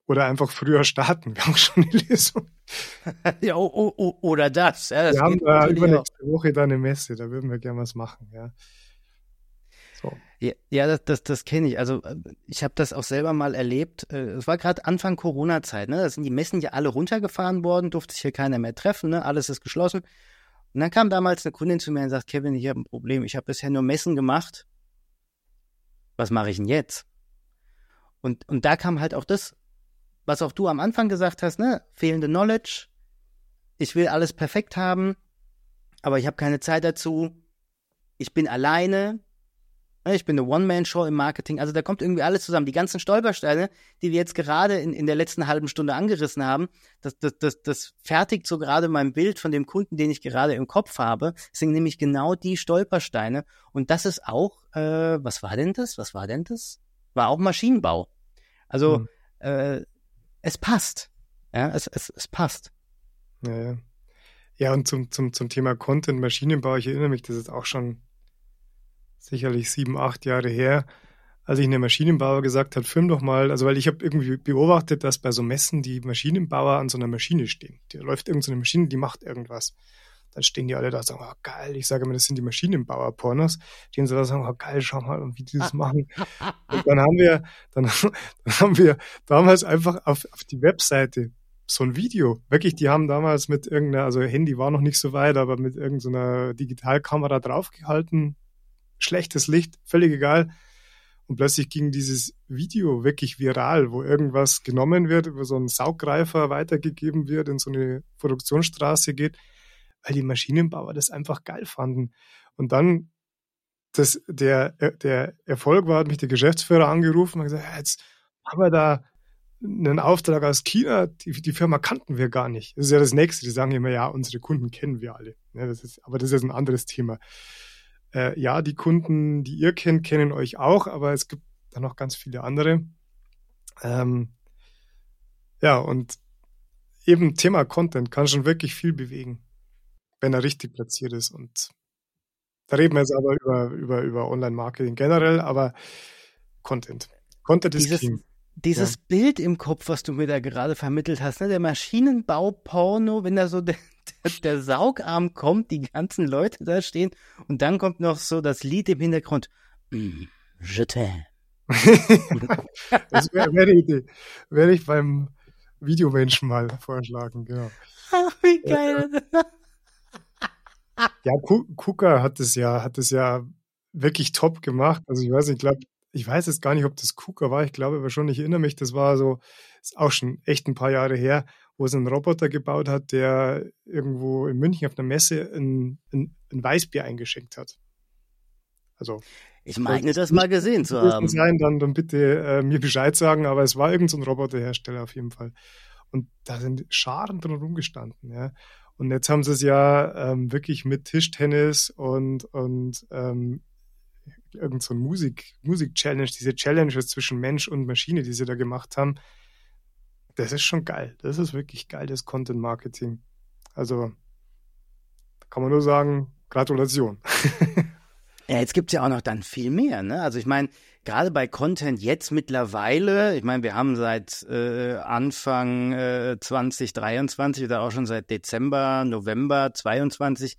Oder einfach früher starten. Wir haben schon eine Lösung. ja, oh, oh, oder das. Ja, das wir haben äh, übernächste Woche da eine Messe, da würden wir gerne was machen. Ja. So. Ja, das, das, das kenne ich. Also äh, ich habe das auch selber mal erlebt. Äh, es war gerade Anfang Corona-Zeit. Ne? Da sind die Messen ja alle runtergefahren worden, durfte sich hier keiner mehr treffen. Ne? Alles ist geschlossen. Und dann kam damals eine Kundin zu mir und sagt, Kevin, ich habe ein Problem. Ich habe bisher nur Messen gemacht. Was mache ich denn jetzt? Und, und da kam halt auch das, was auch du am Anfang gesagt hast, ne? Fehlende Knowledge. Ich will alles perfekt haben, aber ich habe keine Zeit dazu. Ich bin alleine, Ne, ich bin eine One-Man-Show im Marketing. Also da kommt irgendwie alles zusammen. Die ganzen Stolpersteine, die wir jetzt gerade in, in der letzten halben Stunde angerissen haben, das, das, das, das fertigt so gerade mein Bild von dem Kunden, den ich gerade im Kopf habe. Das sind nämlich genau die Stolpersteine. Und das ist auch, äh, was war denn das? Was war denn das? War auch Maschinenbau. Also mhm. äh, es passt. Ja, es, es, es passt. Ja, ja. ja, und zum, zum, zum Thema Content, Maschinenbau, ich erinnere mich, das ist auch schon sicherlich sieben, acht Jahre her, als ich einem Maschinenbauer gesagt habe, film doch mal, also weil ich habe irgendwie beobachtet, dass bei so Messen die Maschinenbauer an so einer Maschine stehen. Da läuft irgendeine Maschine, die macht irgendwas. Dann stehen die alle da und sagen, oh geil, ich sage immer, das sind die Maschinenbauer-Pornos. Die so da sagen, oh geil, schau mal, wie die das machen. Und dann haben wir, dann, dann haben wir damals einfach auf, auf die Webseite so ein Video. Wirklich, die haben damals mit irgendeiner, also Handy war noch nicht so weit, aber mit irgendeiner Digitalkamera draufgehalten, schlechtes Licht, völlig egal. Und plötzlich ging dieses Video wirklich viral, wo irgendwas genommen wird, über so einen Sauggreifer weitergegeben wird, in so eine Produktionsstraße geht, weil die Maschinenbauer das einfach geil fanden. Und dann, das, der, der Erfolg war, hat mich der Geschäftsführer angerufen und gesagt, jetzt haben wir da einen Auftrag aus China, die, die Firma kannten wir gar nicht. Das ist ja das Nächste. Die sagen immer, ja, unsere Kunden kennen wir alle. Ja, das ist, aber das ist ein anderes Thema äh, ja, die Kunden, die ihr kennt, kennen euch auch, aber es gibt dann noch ganz viele andere. Ähm, ja, und eben Thema Content kann schon wirklich viel bewegen. wenn er richtig platziert ist. Und da reden wir jetzt aber über, über, über Online-Marketing generell, aber Content. Content ist dieses, King. Dieses ja. Bild im Kopf, was du mir da gerade vermittelt hast, ne? der Maschinenbau-Porno, wenn da so der, der, Saugarm kommt, die ganzen Leute da stehen und dann kommt noch so das Lied im Hintergrund. Mm, je t'aime. das wäre wär die Idee. Werde ich beim Videomenschen mal vorschlagen, genau. Ach, wie geil. ja, Kuka hat es ja, hat es ja wirklich top gemacht. Also ich weiß nicht, ich glaube, ich weiß jetzt gar nicht, ob das KUKA war, ich glaube aber schon, ich erinnere mich, das war so, ist auch schon echt ein paar Jahre her, wo es einen Roboter gebaut hat, der irgendwo in München auf einer Messe ein, ein, ein Weißbier eingeschenkt hat. Also. Ich meine, das mal gesehen zu haben. Sein, dann, dann bitte äh, mir Bescheid sagen, aber es war irgendein so Roboterhersteller auf jeden Fall. Und da sind Scharen drin rumgestanden, ja. Und jetzt haben sie es ja ähm, wirklich mit Tischtennis und, und ähm, irgend so ein Musik, Musik-Challenge, diese Challenges zwischen Mensch und Maschine, die sie da gemacht haben, das ist schon geil. Das ist wirklich geiles Content-Marketing. Also, da kann man nur sagen, Gratulation. ja, jetzt gibt es ja auch noch dann viel mehr, ne? Also ich meine, gerade bei Content jetzt mittlerweile, ich meine, wir haben seit äh, Anfang äh, 2023 oder auch schon seit Dezember, November 22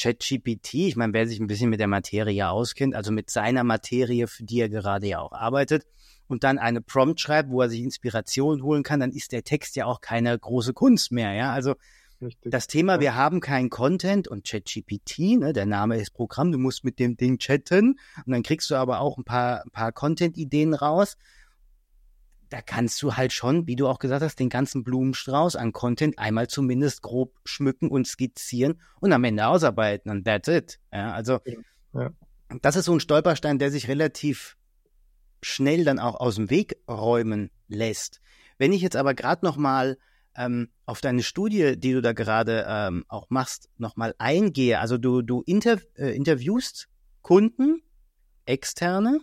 ChatGPT, ich meine, wer sich ein bisschen mit der Materie auskennt, also mit seiner Materie, für die er gerade ja auch arbeitet, und dann eine Prompt schreibt, wo er sich Inspiration holen kann, dann ist der Text ja auch keine große Kunst mehr, ja. Also Richtig. das Thema, wir haben keinen Content und ChatGPT, ne, der Name ist Programm, du musst mit dem Ding chatten und dann kriegst du aber auch ein paar, ein paar Content-Ideen raus da kannst du halt schon, wie du auch gesagt hast, den ganzen Blumenstrauß an Content einmal zumindest grob schmücken und skizzieren und am Ende ausarbeiten und that's it. Ja, also ja. das ist so ein Stolperstein, der sich relativ schnell dann auch aus dem Weg räumen lässt. Wenn ich jetzt aber gerade noch mal ähm, auf deine Studie, die du da gerade ähm, auch machst, noch mal eingehe, also du du inter, äh, interviewst Kunden, externe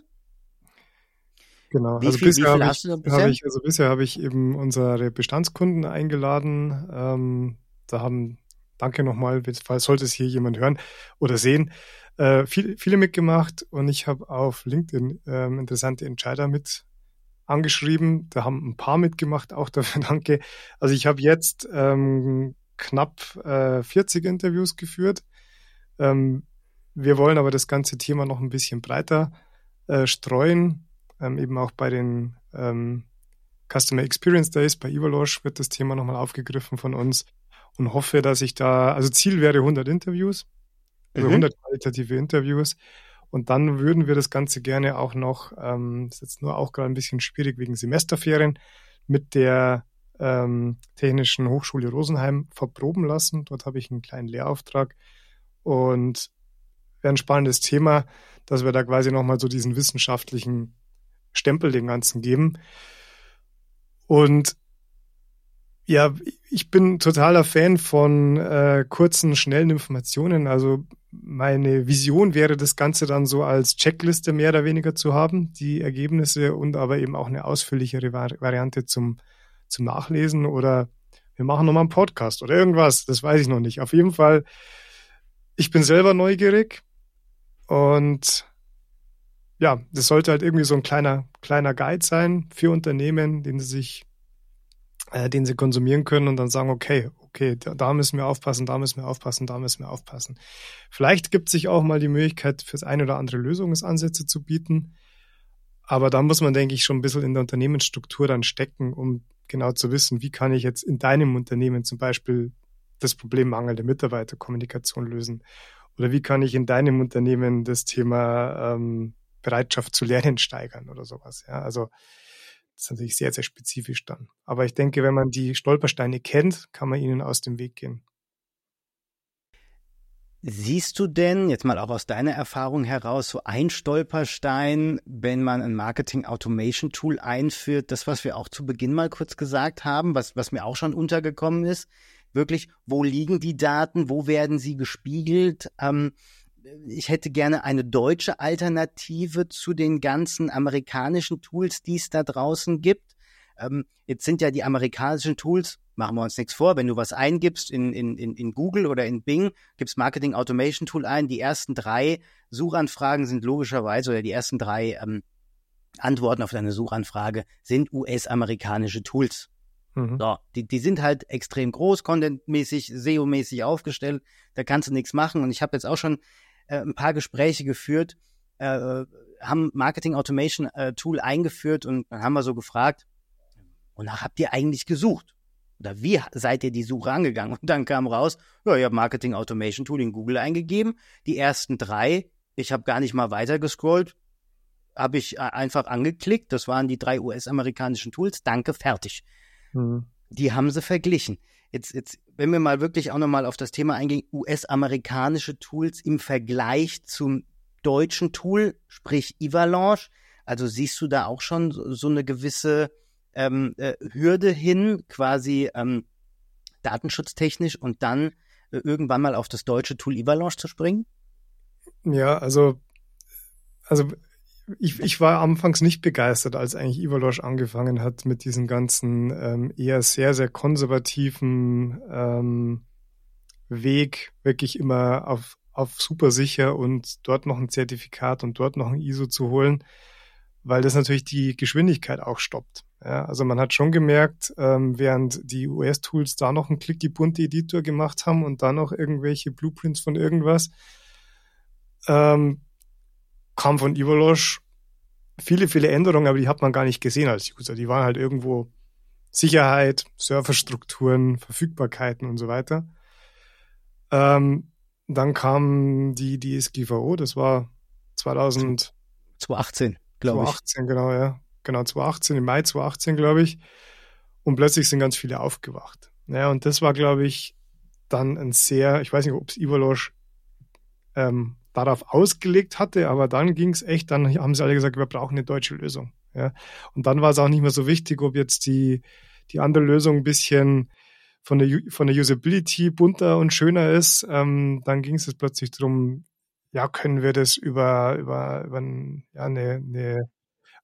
Genau. Wie also viel, bisher habe ich, hab ich, also bisher habe ich eben unsere Bestandskunden eingeladen. Ähm, da haben, danke nochmal, falls sollte es hier jemand hören oder sehen, äh, viel, viele mitgemacht und ich habe auf LinkedIn ähm, interessante Entscheider mit angeschrieben. Da haben ein paar mitgemacht, auch dafür danke. Also ich habe jetzt ähm, knapp äh, 40 Interviews geführt. Ähm, wir wollen aber das ganze Thema noch ein bisschen breiter äh, streuen ähm, eben auch bei den ähm, Customer Experience Days bei Ivalosh wird das Thema nochmal aufgegriffen von uns und hoffe, dass ich da, also Ziel wäre 100 Interviews, also mhm. 100 qualitative Interviews. Und dann würden wir das Ganze gerne auch noch, ähm, ist jetzt nur auch gerade ein bisschen schwierig wegen Semesterferien, mit der ähm, Technischen Hochschule Rosenheim verproben lassen. Dort habe ich einen kleinen Lehrauftrag und wäre ein spannendes Thema, dass wir da quasi nochmal so diesen wissenschaftlichen Stempel dem Ganzen geben. Und ja, ich bin totaler Fan von äh, kurzen, schnellen Informationen. Also meine Vision wäre, das Ganze dann so als Checkliste mehr oder weniger zu haben, die Ergebnisse und aber eben auch eine ausführlichere Vari Variante zum, zum Nachlesen oder wir machen nochmal einen Podcast oder irgendwas, das weiß ich noch nicht. Auf jeden Fall, ich bin selber neugierig und ja, das sollte halt irgendwie so ein kleiner, kleiner Guide sein für Unternehmen, den sie sich, äh, den sie konsumieren können und dann sagen, okay, okay, da, müssen wir aufpassen, da müssen wir aufpassen, da müssen wir aufpassen. Vielleicht gibt sich auch mal die Möglichkeit, fürs eine oder andere Lösungsansätze zu bieten. Aber da muss man, denke ich, schon ein bisschen in der Unternehmensstruktur dann stecken, um genau zu wissen, wie kann ich jetzt in deinem Unternehmen zum Beispiel das Problem mangelnde Mitarbeiterkommunikation lösen? Oder wie kann ich in deinem Unternehmen das Thema ähm, Bereitschaft zu lernen steigern oder sowas. Ja, also das ist natürlich sehr, sehr spezifisch dann. Aber ich denke, wenn man die Stolpersteine kennt, kann man ihnen aus dem Weg gehen. Siehst du denn, jetzt mal auch aus deiner Erfahrung heraus, so ein Stolperstein, wenn man ein Marketing Automation Tool einführt, das, was wir auch zu Beginn mal kurz gesagt haben, was, was mir auch schon untergekommen ist, wirklich, wo liegen die Daten, wo werden sie gespiegelt? Ähm, ich hätte gerne eine deutsche Alternative zu den ganzen amerikanischen Tools, die es da draußen gibt. Ähm, jetzt sind ja die amerikanischen Tools machen wir uns nichts vor, wenn du was eingibst in, in, in, in Google oder in Bing, gibst Marketing Automation Tool ein, die ersten drei Suchanfragen sind logischerweise oder die ersten drei ähm, Antworten auf deine Suchanfrage sind US-amerikanische Tools. Mhm. So, die, die sind halt extrem groß, contentmäßig, SEO-mäßig aufgestellt, da kannst du nichts machen. Und ich habe jetzt auch schon äh, ein paar Gespräche geführt, äh, haben Marketing Automation äh, Tool eingeführt und dann haben wir so gefragt, wonach habt ihr eigentlich gesucht? Oder wie seid ihr die Suche angegangen? Und dann kam raus, ja, ihr habt Marketing Automation Tool in Google eingegeben. Die ersten drei, ich habe gar nicht mal weiter gescrollt, habe ich äh, einfach angeklickt. Das waren die drei US-amerikanischen Tools. Danke, fertig. Mhm. Die haben sie verglichen. Jetzt, jetzt, wenn wir mal wirklich auch nochmal auf das Thema eingehen, US-amerikanische Tools im Vergleich zum deutschen Tool, sprich Ivalanche, also siehst du da auch schon so, so eine gewisse ähm, äh, Hürde hin, quasi ähm, datenschutztechnisch und dann äh, irgendwann mal auf das deutsche Tool Ivalanche zu springen? Ja, also, also ich, ich war anfangs nicht begeistert, als eigentlich Ivalosch angefangen hat mit diesen ganzen ähm, eher sehr, sehr konservativen ähm, Weg, wirklich immer auf, auf super sicher und dort noch ein Zertifikat und dort noch ein ISO zu holen, weil das natürlich die Geschwindigkeit auch stoppt. Ja, also man hat schon gemerkt, ähm, während die US-Tools da noch einen Klick die bunte Editor gemacht haben und dann noch irgendwelche Blueprints von irgendwas, ähm, kam von Ivalosch viele, viele Änderungen, aber die hat man gar nicht gesehen als User. Die waren halt irgendwo Sicherheit, Serverstrukturen, Verfügbarkeiten und so weiter. Ähm, dann kam die DSGVO, das war 2000, 2018, glaube ich. 2018, genau, ja. Genau, 2018, im Mai 2018, glaube ich. Und plötzlich sind ganz viele aufgewacht. Ja, und das war, glaube ich, dann ein sehr, ich weiß nicht, ob es Ivalosch ähm, darauf ausgelegt hatte, aber dann ging es echt, dann haben sie alle gesagt, wir brauchen eine deutsche Lösung. Ja. Und dann war es auch nicht mehr so wichtig, ob jetzt die, die andere Lösung ein bisschen von der, von der Usability bunter und schöner ist. Ähm, dann ging es plötzlich darum, ja, können wir das über, über, über ja, eine, eine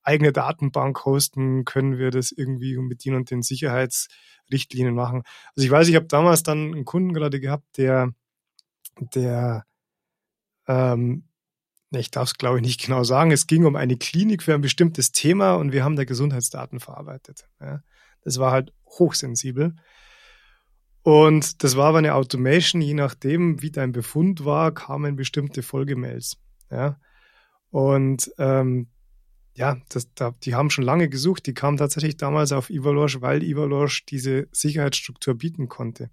eigene Datenbank hosten, können wir das irgendwie mit den und den Sicherheitsrichtlinien machen. Also ich weiß, ich habe damals dann einen Kunden gerade gehabt, der, der ähm, ich darf es glaube ich nicht genau sagen, es ging um eine Klinik für ein bestimmtes Thema und wir haben da Gesundheitsdaten verarbeitet. Ja. Das war halt hochsensibel. Und das war aber eine Automation, je nachdem, wie dein Befund war, kamen bestimmte Folgemails. Ja. Und ähm, ja, das, da, die haben schon lange gesucht, die kamen tatsächlich damals auf Ivalosh, weil Ivalosh diese Sicherheitsstruktur bieten konnte.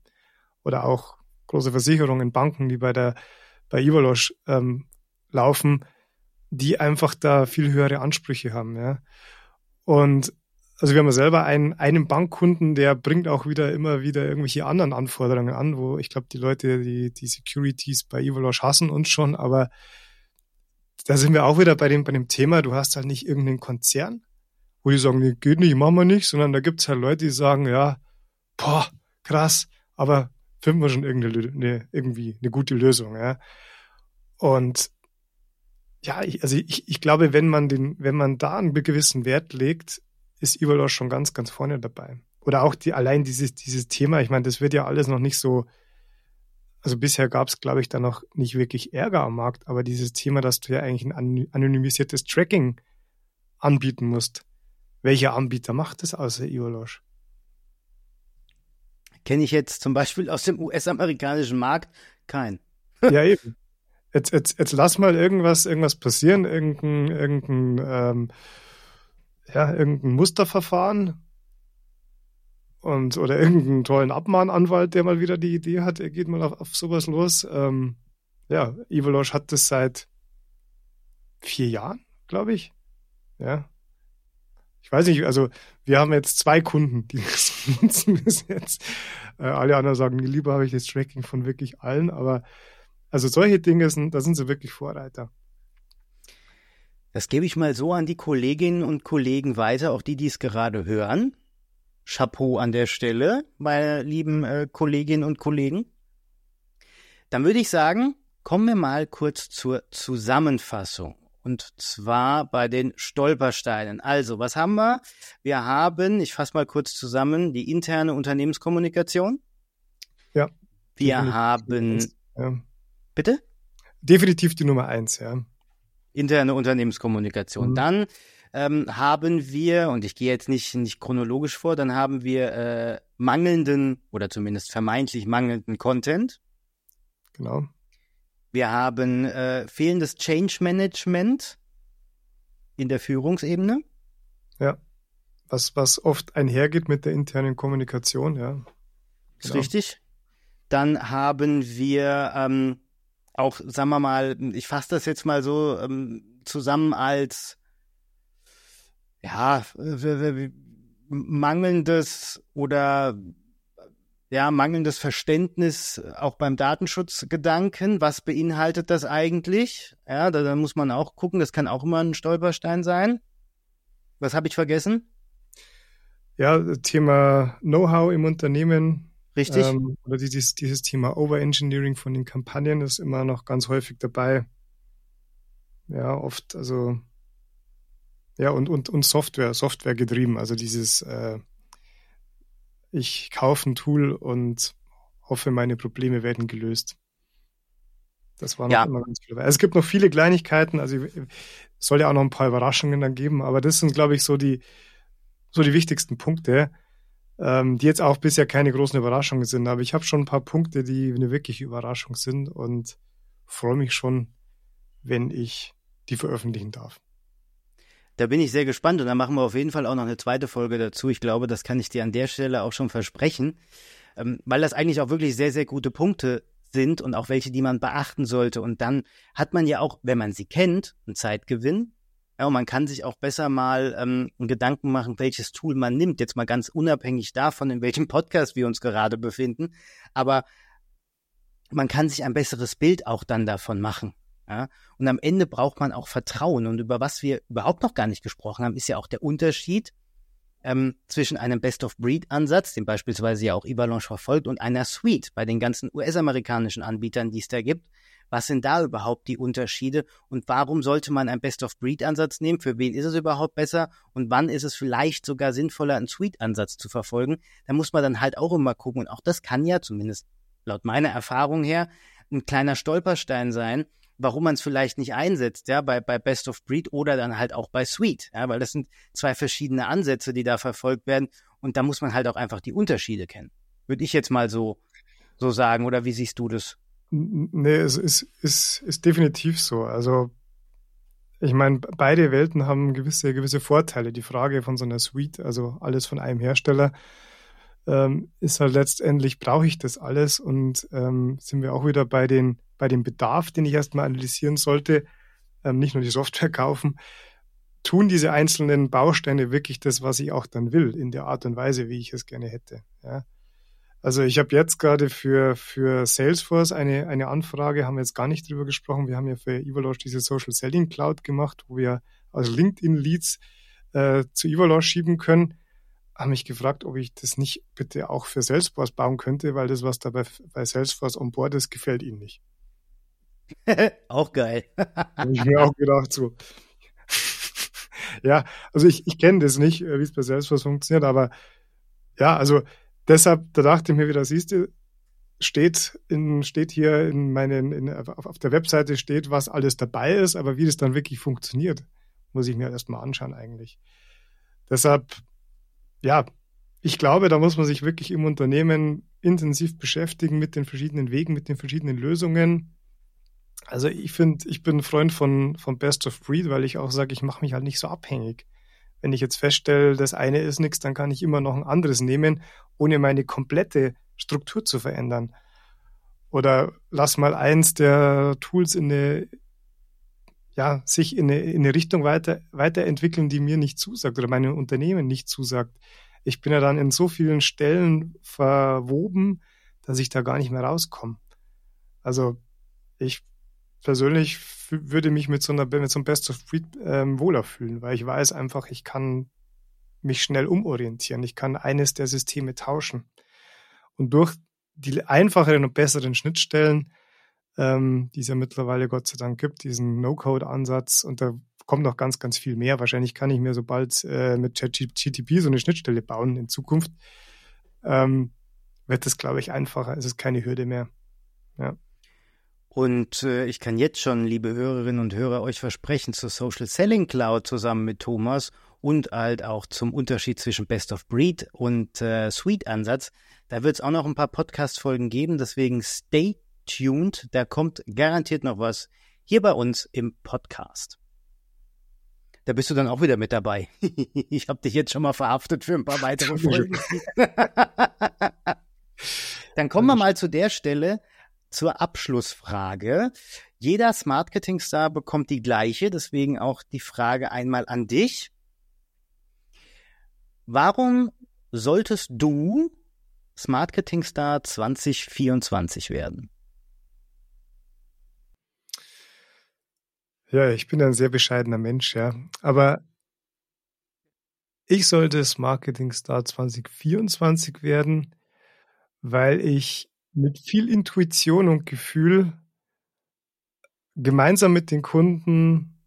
Oder auch große Versicherungen, Banken, die bei der bei Ivalosh ähm, laufen, die einfach da viel höhere Ansprüche haben. Ja. Und also wir haben ja selber einen, einen Bankkunden, der bringt auch wieder immer wieder irgendwelche anderen Anforderungen an, wo ich glaube, die Leute, die, die Securities bei Ivalosh hassen uns schon, aber da sind wir auch wieder bei dem, bei dem Thema, du hast halt nicht irgendeinen Konzern, wo die sagen, nee, geht nicht, machen wir nicht, sondern da gibt's halt Leute, die sagen, ja, boah, krass, aber finden wir schon irgendeine, eine, irgendwie eine gute Lösung. Ja. Und ja, ich, also ich, ich glaube, wenn man den, wenn man da einen gewissen Wert legt, ist Ivalor schon ganz, ganz vorne dabei. Oder auch die, allein dieses, dieses Thema, ich meine, das wird ja alles noch nicht so, also bisher gab es, glaube ich, da noch nicht wirklich Ärger am Markt, aber dieses Thema, dass du ja eigentlich ein anonymisiertes Tracking anbieten musst. Welcher Anbieter macht das außer Iolosh? Kenne ich jetzt zum Beispiel aus dem US-amerikanischen Markt keinen. ja, eben. Jetzt, jetzt, jetzt lass mal irgendwas, irgendwas passieren, irgendein, irgendein, ähm, ja, irgendein Musterverfahren und oder irgendeinen tollen Abmahnanwalt, der mal wieder die Idee hat, er geht mal auf, auf sowas los. Ähm, ja, Ivalosh hat das seit vier Jahren, glaube ich. Ja, ich weiß nicht, also wir haben jetzt zwei Kunden, die das nutzen bis jetzt. Äh, alle anderen sagen, lieber habe ich das Tracking von wirklich allen, aber also solche Dinge sind, da sind sie wirklich Vorreiter. Das gebe ich mal so an die Kolleginnen und Kollegen weiter, auch die, die es gerade hören. Chapeau an der Stelle, meine lieben äh, Kolleginnen und Kollegen. Dann würde ich sagen, kommen wir mal kurz zur Zusammenfassung. Und zwar bei den Stolpersteinen. Also, was haben wir? Wir haben, ich fasse mal kurz zusammen, die interne Unternehmenskommunikation. Ja. Wir haben. Ja. Bitte? Definitiv die Nummer eins, ja. Interne Unternehmenskommunikation. Mhm. Dann ähm, haben wir, und ich gehe jetzt nicht, nicht chronologisch vor, dann haben wir äh, mangelnden oder zumindest vermeintlich mangelnden Content. Genau. Wir haben äh, fehlendes Change Management in der Führungsebene. Ja. Was, was oft einhergeht mit der internen Kommunikation, ja. Genau. Ist richtig. Dann haben wir ähm, auch, sagen wir mal, ich fasse das jetzt mal so ähm, zusammen als ja, mangelndes oder ja, mangelndes Verständnis auch beim Datenschutzgedanken. Was beinhaltet das eigentlich? Ja, da, da muss man auch gucken. Das kann auch immer ein Stolperstein sein. Was habe ich vergessen? Ja, Thema Know-how im Unternehmen. Richtig. Ähm, oder dieses, dieses Thema Overengineering von den Kampagnen ist immer noch ganz häufig dabei. Ja, oft, also ja, und, und, und Software, Software getrieben. Also dieses, äh, ich kaufe ein Tool und hoffe, meine Probleme werden gelöst. Das war noch ja. immer ganz. Also es gibt noch viele Kleinigkeiten, also es soll ja auch noch ein paar Überraschungen dann geben, aber das sind, glaube ich, so die, so die wichtigsten Punkte, ähm, die jetzt auch bisher keine großen Überraschungen sind. Aber ich habe schon ein paar Punkte, die eine wirkliche Überraschung sind und freue mich schon, wenn ich die veröffentlichen darf. Da bin ich sehr gespannt und da machen wir auf jeden Fall auch noch eine zweite Folge dazu. Ich glaube, das kann ich dir an der Stelle auch schon versprechen, ähm, weil das eigentlich auch wirklich sehr, sehr gute Punkte sind und auch welche, die man beachten sollte. Und dann hat man ja auch, wenn man sie kennt, einen Zeitgewinn. Ja, und man kann sich auch besser mal ähm, Gedanken machen, welches Tool man nimmt. Jetzt mal ganz unabhängig davon, in welchem Podcast wir uns gerade befinden. Aber man kann sich ein besseres Bild auch dann davon machen. Ja? Und am Ende braucht man auch Vertrauen. Und über was wir überhaupt noch gar nicht gesprochen haben, ist ja auch der Unterschied ähm, zwischen einem Best-of-Breed-Ansatz, den beispielsweise ja auch Ivalanche verfolgt, und einer Suite bei den ganzen US-amerikanischen Anbietern, die es da gibt. Was sind da überhaupt die Unterschiede und warum sollte man einen Best-of-Breed-Ansatz nehmen? Für wen ist es überhaupt besser und wann ist es vielleicht sogar sinnvoller, einen Suite-Ansatz zu verfolgen? Da muss man dann halt auch immer gucken und auch das kann ja zumindest laut meiner Erfahrung her ein kleiner Stolperstein sein, warum man es vielleicht nicht einsetzt, ja, bei, bei Best of Breed oder dann halt auch bei Suite, ja, weil das sind zwei verschiedene Ansätze, die da verfolgt werden und da muss man halt auch einfach die Unterschiede kennen. Würde ich jetzt mal so, so sagen, oder wie siehst du das? Nee, es ist, ist, ist definitiv so. Also, ich meine, beide Welten haben gewisse, gewisse Vorteile. Die Frage von so einer Suite, also alles von einem Hersteller, ähm, ist halt letztendlich, brauche ich das alles? Und ähm, sind wir auch wieder bei den bei dem Bedarf, den ich erstmal analysieren sollte, ähm, nicht nur die Software kaufen, tun diese einzelnen Bausteine wirklich das, was ich auch dann will, in der Art und Weise, wie ich es gerne hätte. Ja. Also ich habe jetzt gerade für, für Salesforce eine, eine Anfrage, haben wir jetzt gar nicht drüber gesprochen. Wir haben ja für Evalush diese Social Selling Cloud gemacht, wo wir also LinkedIn-Leads äh, zu Evalush schieben können. Haben mich gefragt, ob ich das nicht bitte auch für Salesforce bauen könnte, weil das, was da bei, bei Salesforce on board ist, gefällt ihnen nicht. auch geil. Habe ich mir auch gedacht, so. ja, also ich, ich kenne das nicht, äh, wie es bei Salesforce funktioniert, aber ja, also deshalb, da dachte ich mir wieder, siehst du, steht, in, steht hier in meinen, in, auf der Webseite steht, was alles dabei ist, aber wie das dann wirklich funktioniert, muss ich mir erstmal anschauen eigentlich. Deshalb, ja, ich glaube, da muss man sich wirklich im Unternehmen intensiv beschäftigen mit den verschiedenen Wegen, mit den verschiedenen Lösungen also ich finde, ich bin ein Freund von, von Best of Breed, weil ich auch sage, ich mache mich halt nicht so abhängig. Wenn ich jetzt feststelle, das eine ist nichts, dann kann ich immer noch ein anderes nehmen, ohne meine komplette Struktur zu verändern. Oder lass mal eins der Tools in eine, ja, sich in eine, in eine Richtung weiter, weiterentwickeln, die mir nicht zusagt oder meinem Unternehmen nicht zusagt. Ich bin ja dann in so vielen Stellen verwoben, dass ich da gar nicht mehr rauskomme. Also ich persönlich würde mich mit so einer mit so einem Best of Breed ähm, wohler fühlen, weil ich weiß einfach, ich kann mich schnell umorientieren. Ich kann eines der Systeme tauschen. Und durch die einfacheren und besseren Schnittstellen ähm, die es ja mittlerweile Gott sei Dank gibt, diesen No-Code-Ansatz. Und da kommt noch ganz, ganz viel mehr. Wahrscheinlich kann ich mir sobald äh, mit ChatGTP so eine Schnittstelle bauen in Zukunft. Ähm, wird das, glaube ich, einfacher. Es ist keine Hürde mehr. Ja. Und äh, ich kann jetzt schon, liebe Hörerinnen und Hörer, euch versprechen, zur Social Selling Cloud zusammen mit Thomas und halt auch zum Unterschied zwischen Best of Breed und äh, Suite Ansatz. Da wird es auch noch ein paar Podcast-Folgen geben, deswegen stay tuned. Da kommt garantiert noch was hier bei uns im Podcast. Da bist du dann auch wieder mit dabei. ich habe dich jetzt schon mal verhaftet für ein paar weitere Folgen. dann kommen wir mal zu der Stelle, zur Abschlussfrage. Jeder Smart-Marketing-Star bekommt die gleiche, deswegen auch die Frage einmal an dich. Warum solltest du Smart-Marketing-Star 2024 werden? Ja, ich bin ein sehr bescheidener Mensch, ja. Aber ich sollte Marketing-Star 2024 werden, weil ich mit viel Intuition und Gefühl gemeinsam mit den Kunden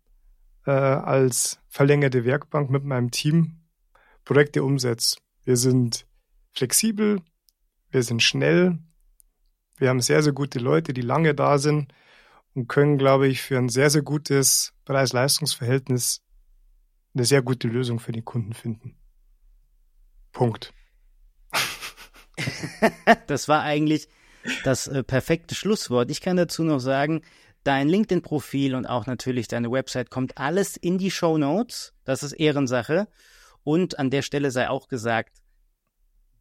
äh, als verlängerte Werkbank mit meinem Team Projekte umsetzt. Wir sind flexibel, wir sind schnell, wir haben sehr, sehr gute Leute, die lange da sind und können, glaube ich, für ein sehr, sehr gutes Preis-Leistungs-Verhältnis eine sehr gute Lösung für den Kunden finden. Punkt. das war eigentlich das äh, perfekte Schlusswort. Ich kann dazu noch sagen, dein LinkedIn-Profil und auch natürlich deine Website kommt alles in die Show Notes. Das ist Ehrensache. Und an der Stelle sei auch gesagt,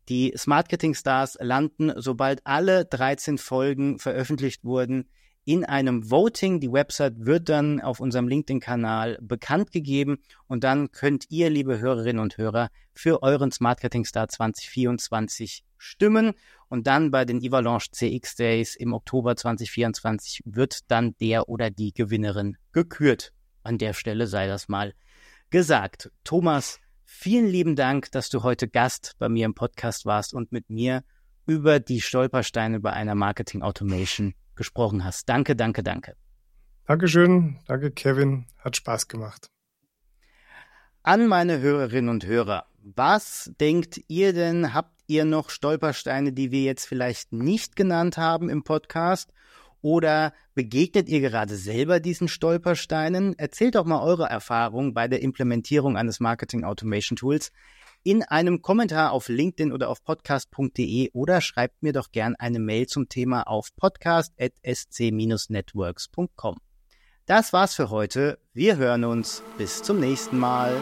die Smart Marketing Stars landen, sobald alle 13 Folgen veröffentlicht wurden, in einem Voting. Die Website wird dann auf unserem LinkedIn-Kanal bekannt gegeben und dann könnt ihr, liebe Hörerinnen und Hörer, für euren Smart Marketing Star 2024 stimmen und dann bei den Evalanche CX Days im Oktober 2024 wird dann der oder die Gewinnerin gekürt. An der Stelle sei das mal gesagt. Thomas, vielen lieben Dank, dass du heute Gast bei mir im Podcast warst und mit mir über die Stolpersteine bei einer Marketing Automation gesprochen hast. Danke, danke, danke. Dankeschön. Danke, Kevin. Hat Spaß gemacht. An meine Hörerinnen und Hörer. Was denkt ihr denn? Habt ihr noch Stolpersteine, die wir jetzt vielleicht nicht genannt haben im Podcast? Oder begegnet ihr gerade selber diesen Stolpersteinen? Erzählt doch mal eure Erfahrung bei der Implementierung eines Marketing Automation Tools in einem Kommentar auf LinkedIn oder auf podcast.de oder schreibt mir doch gern eine Mail zum Thema auf podcast.sc-networks.com. Das war's für heute. Wir hören uns. Bis zum nächsten Mal.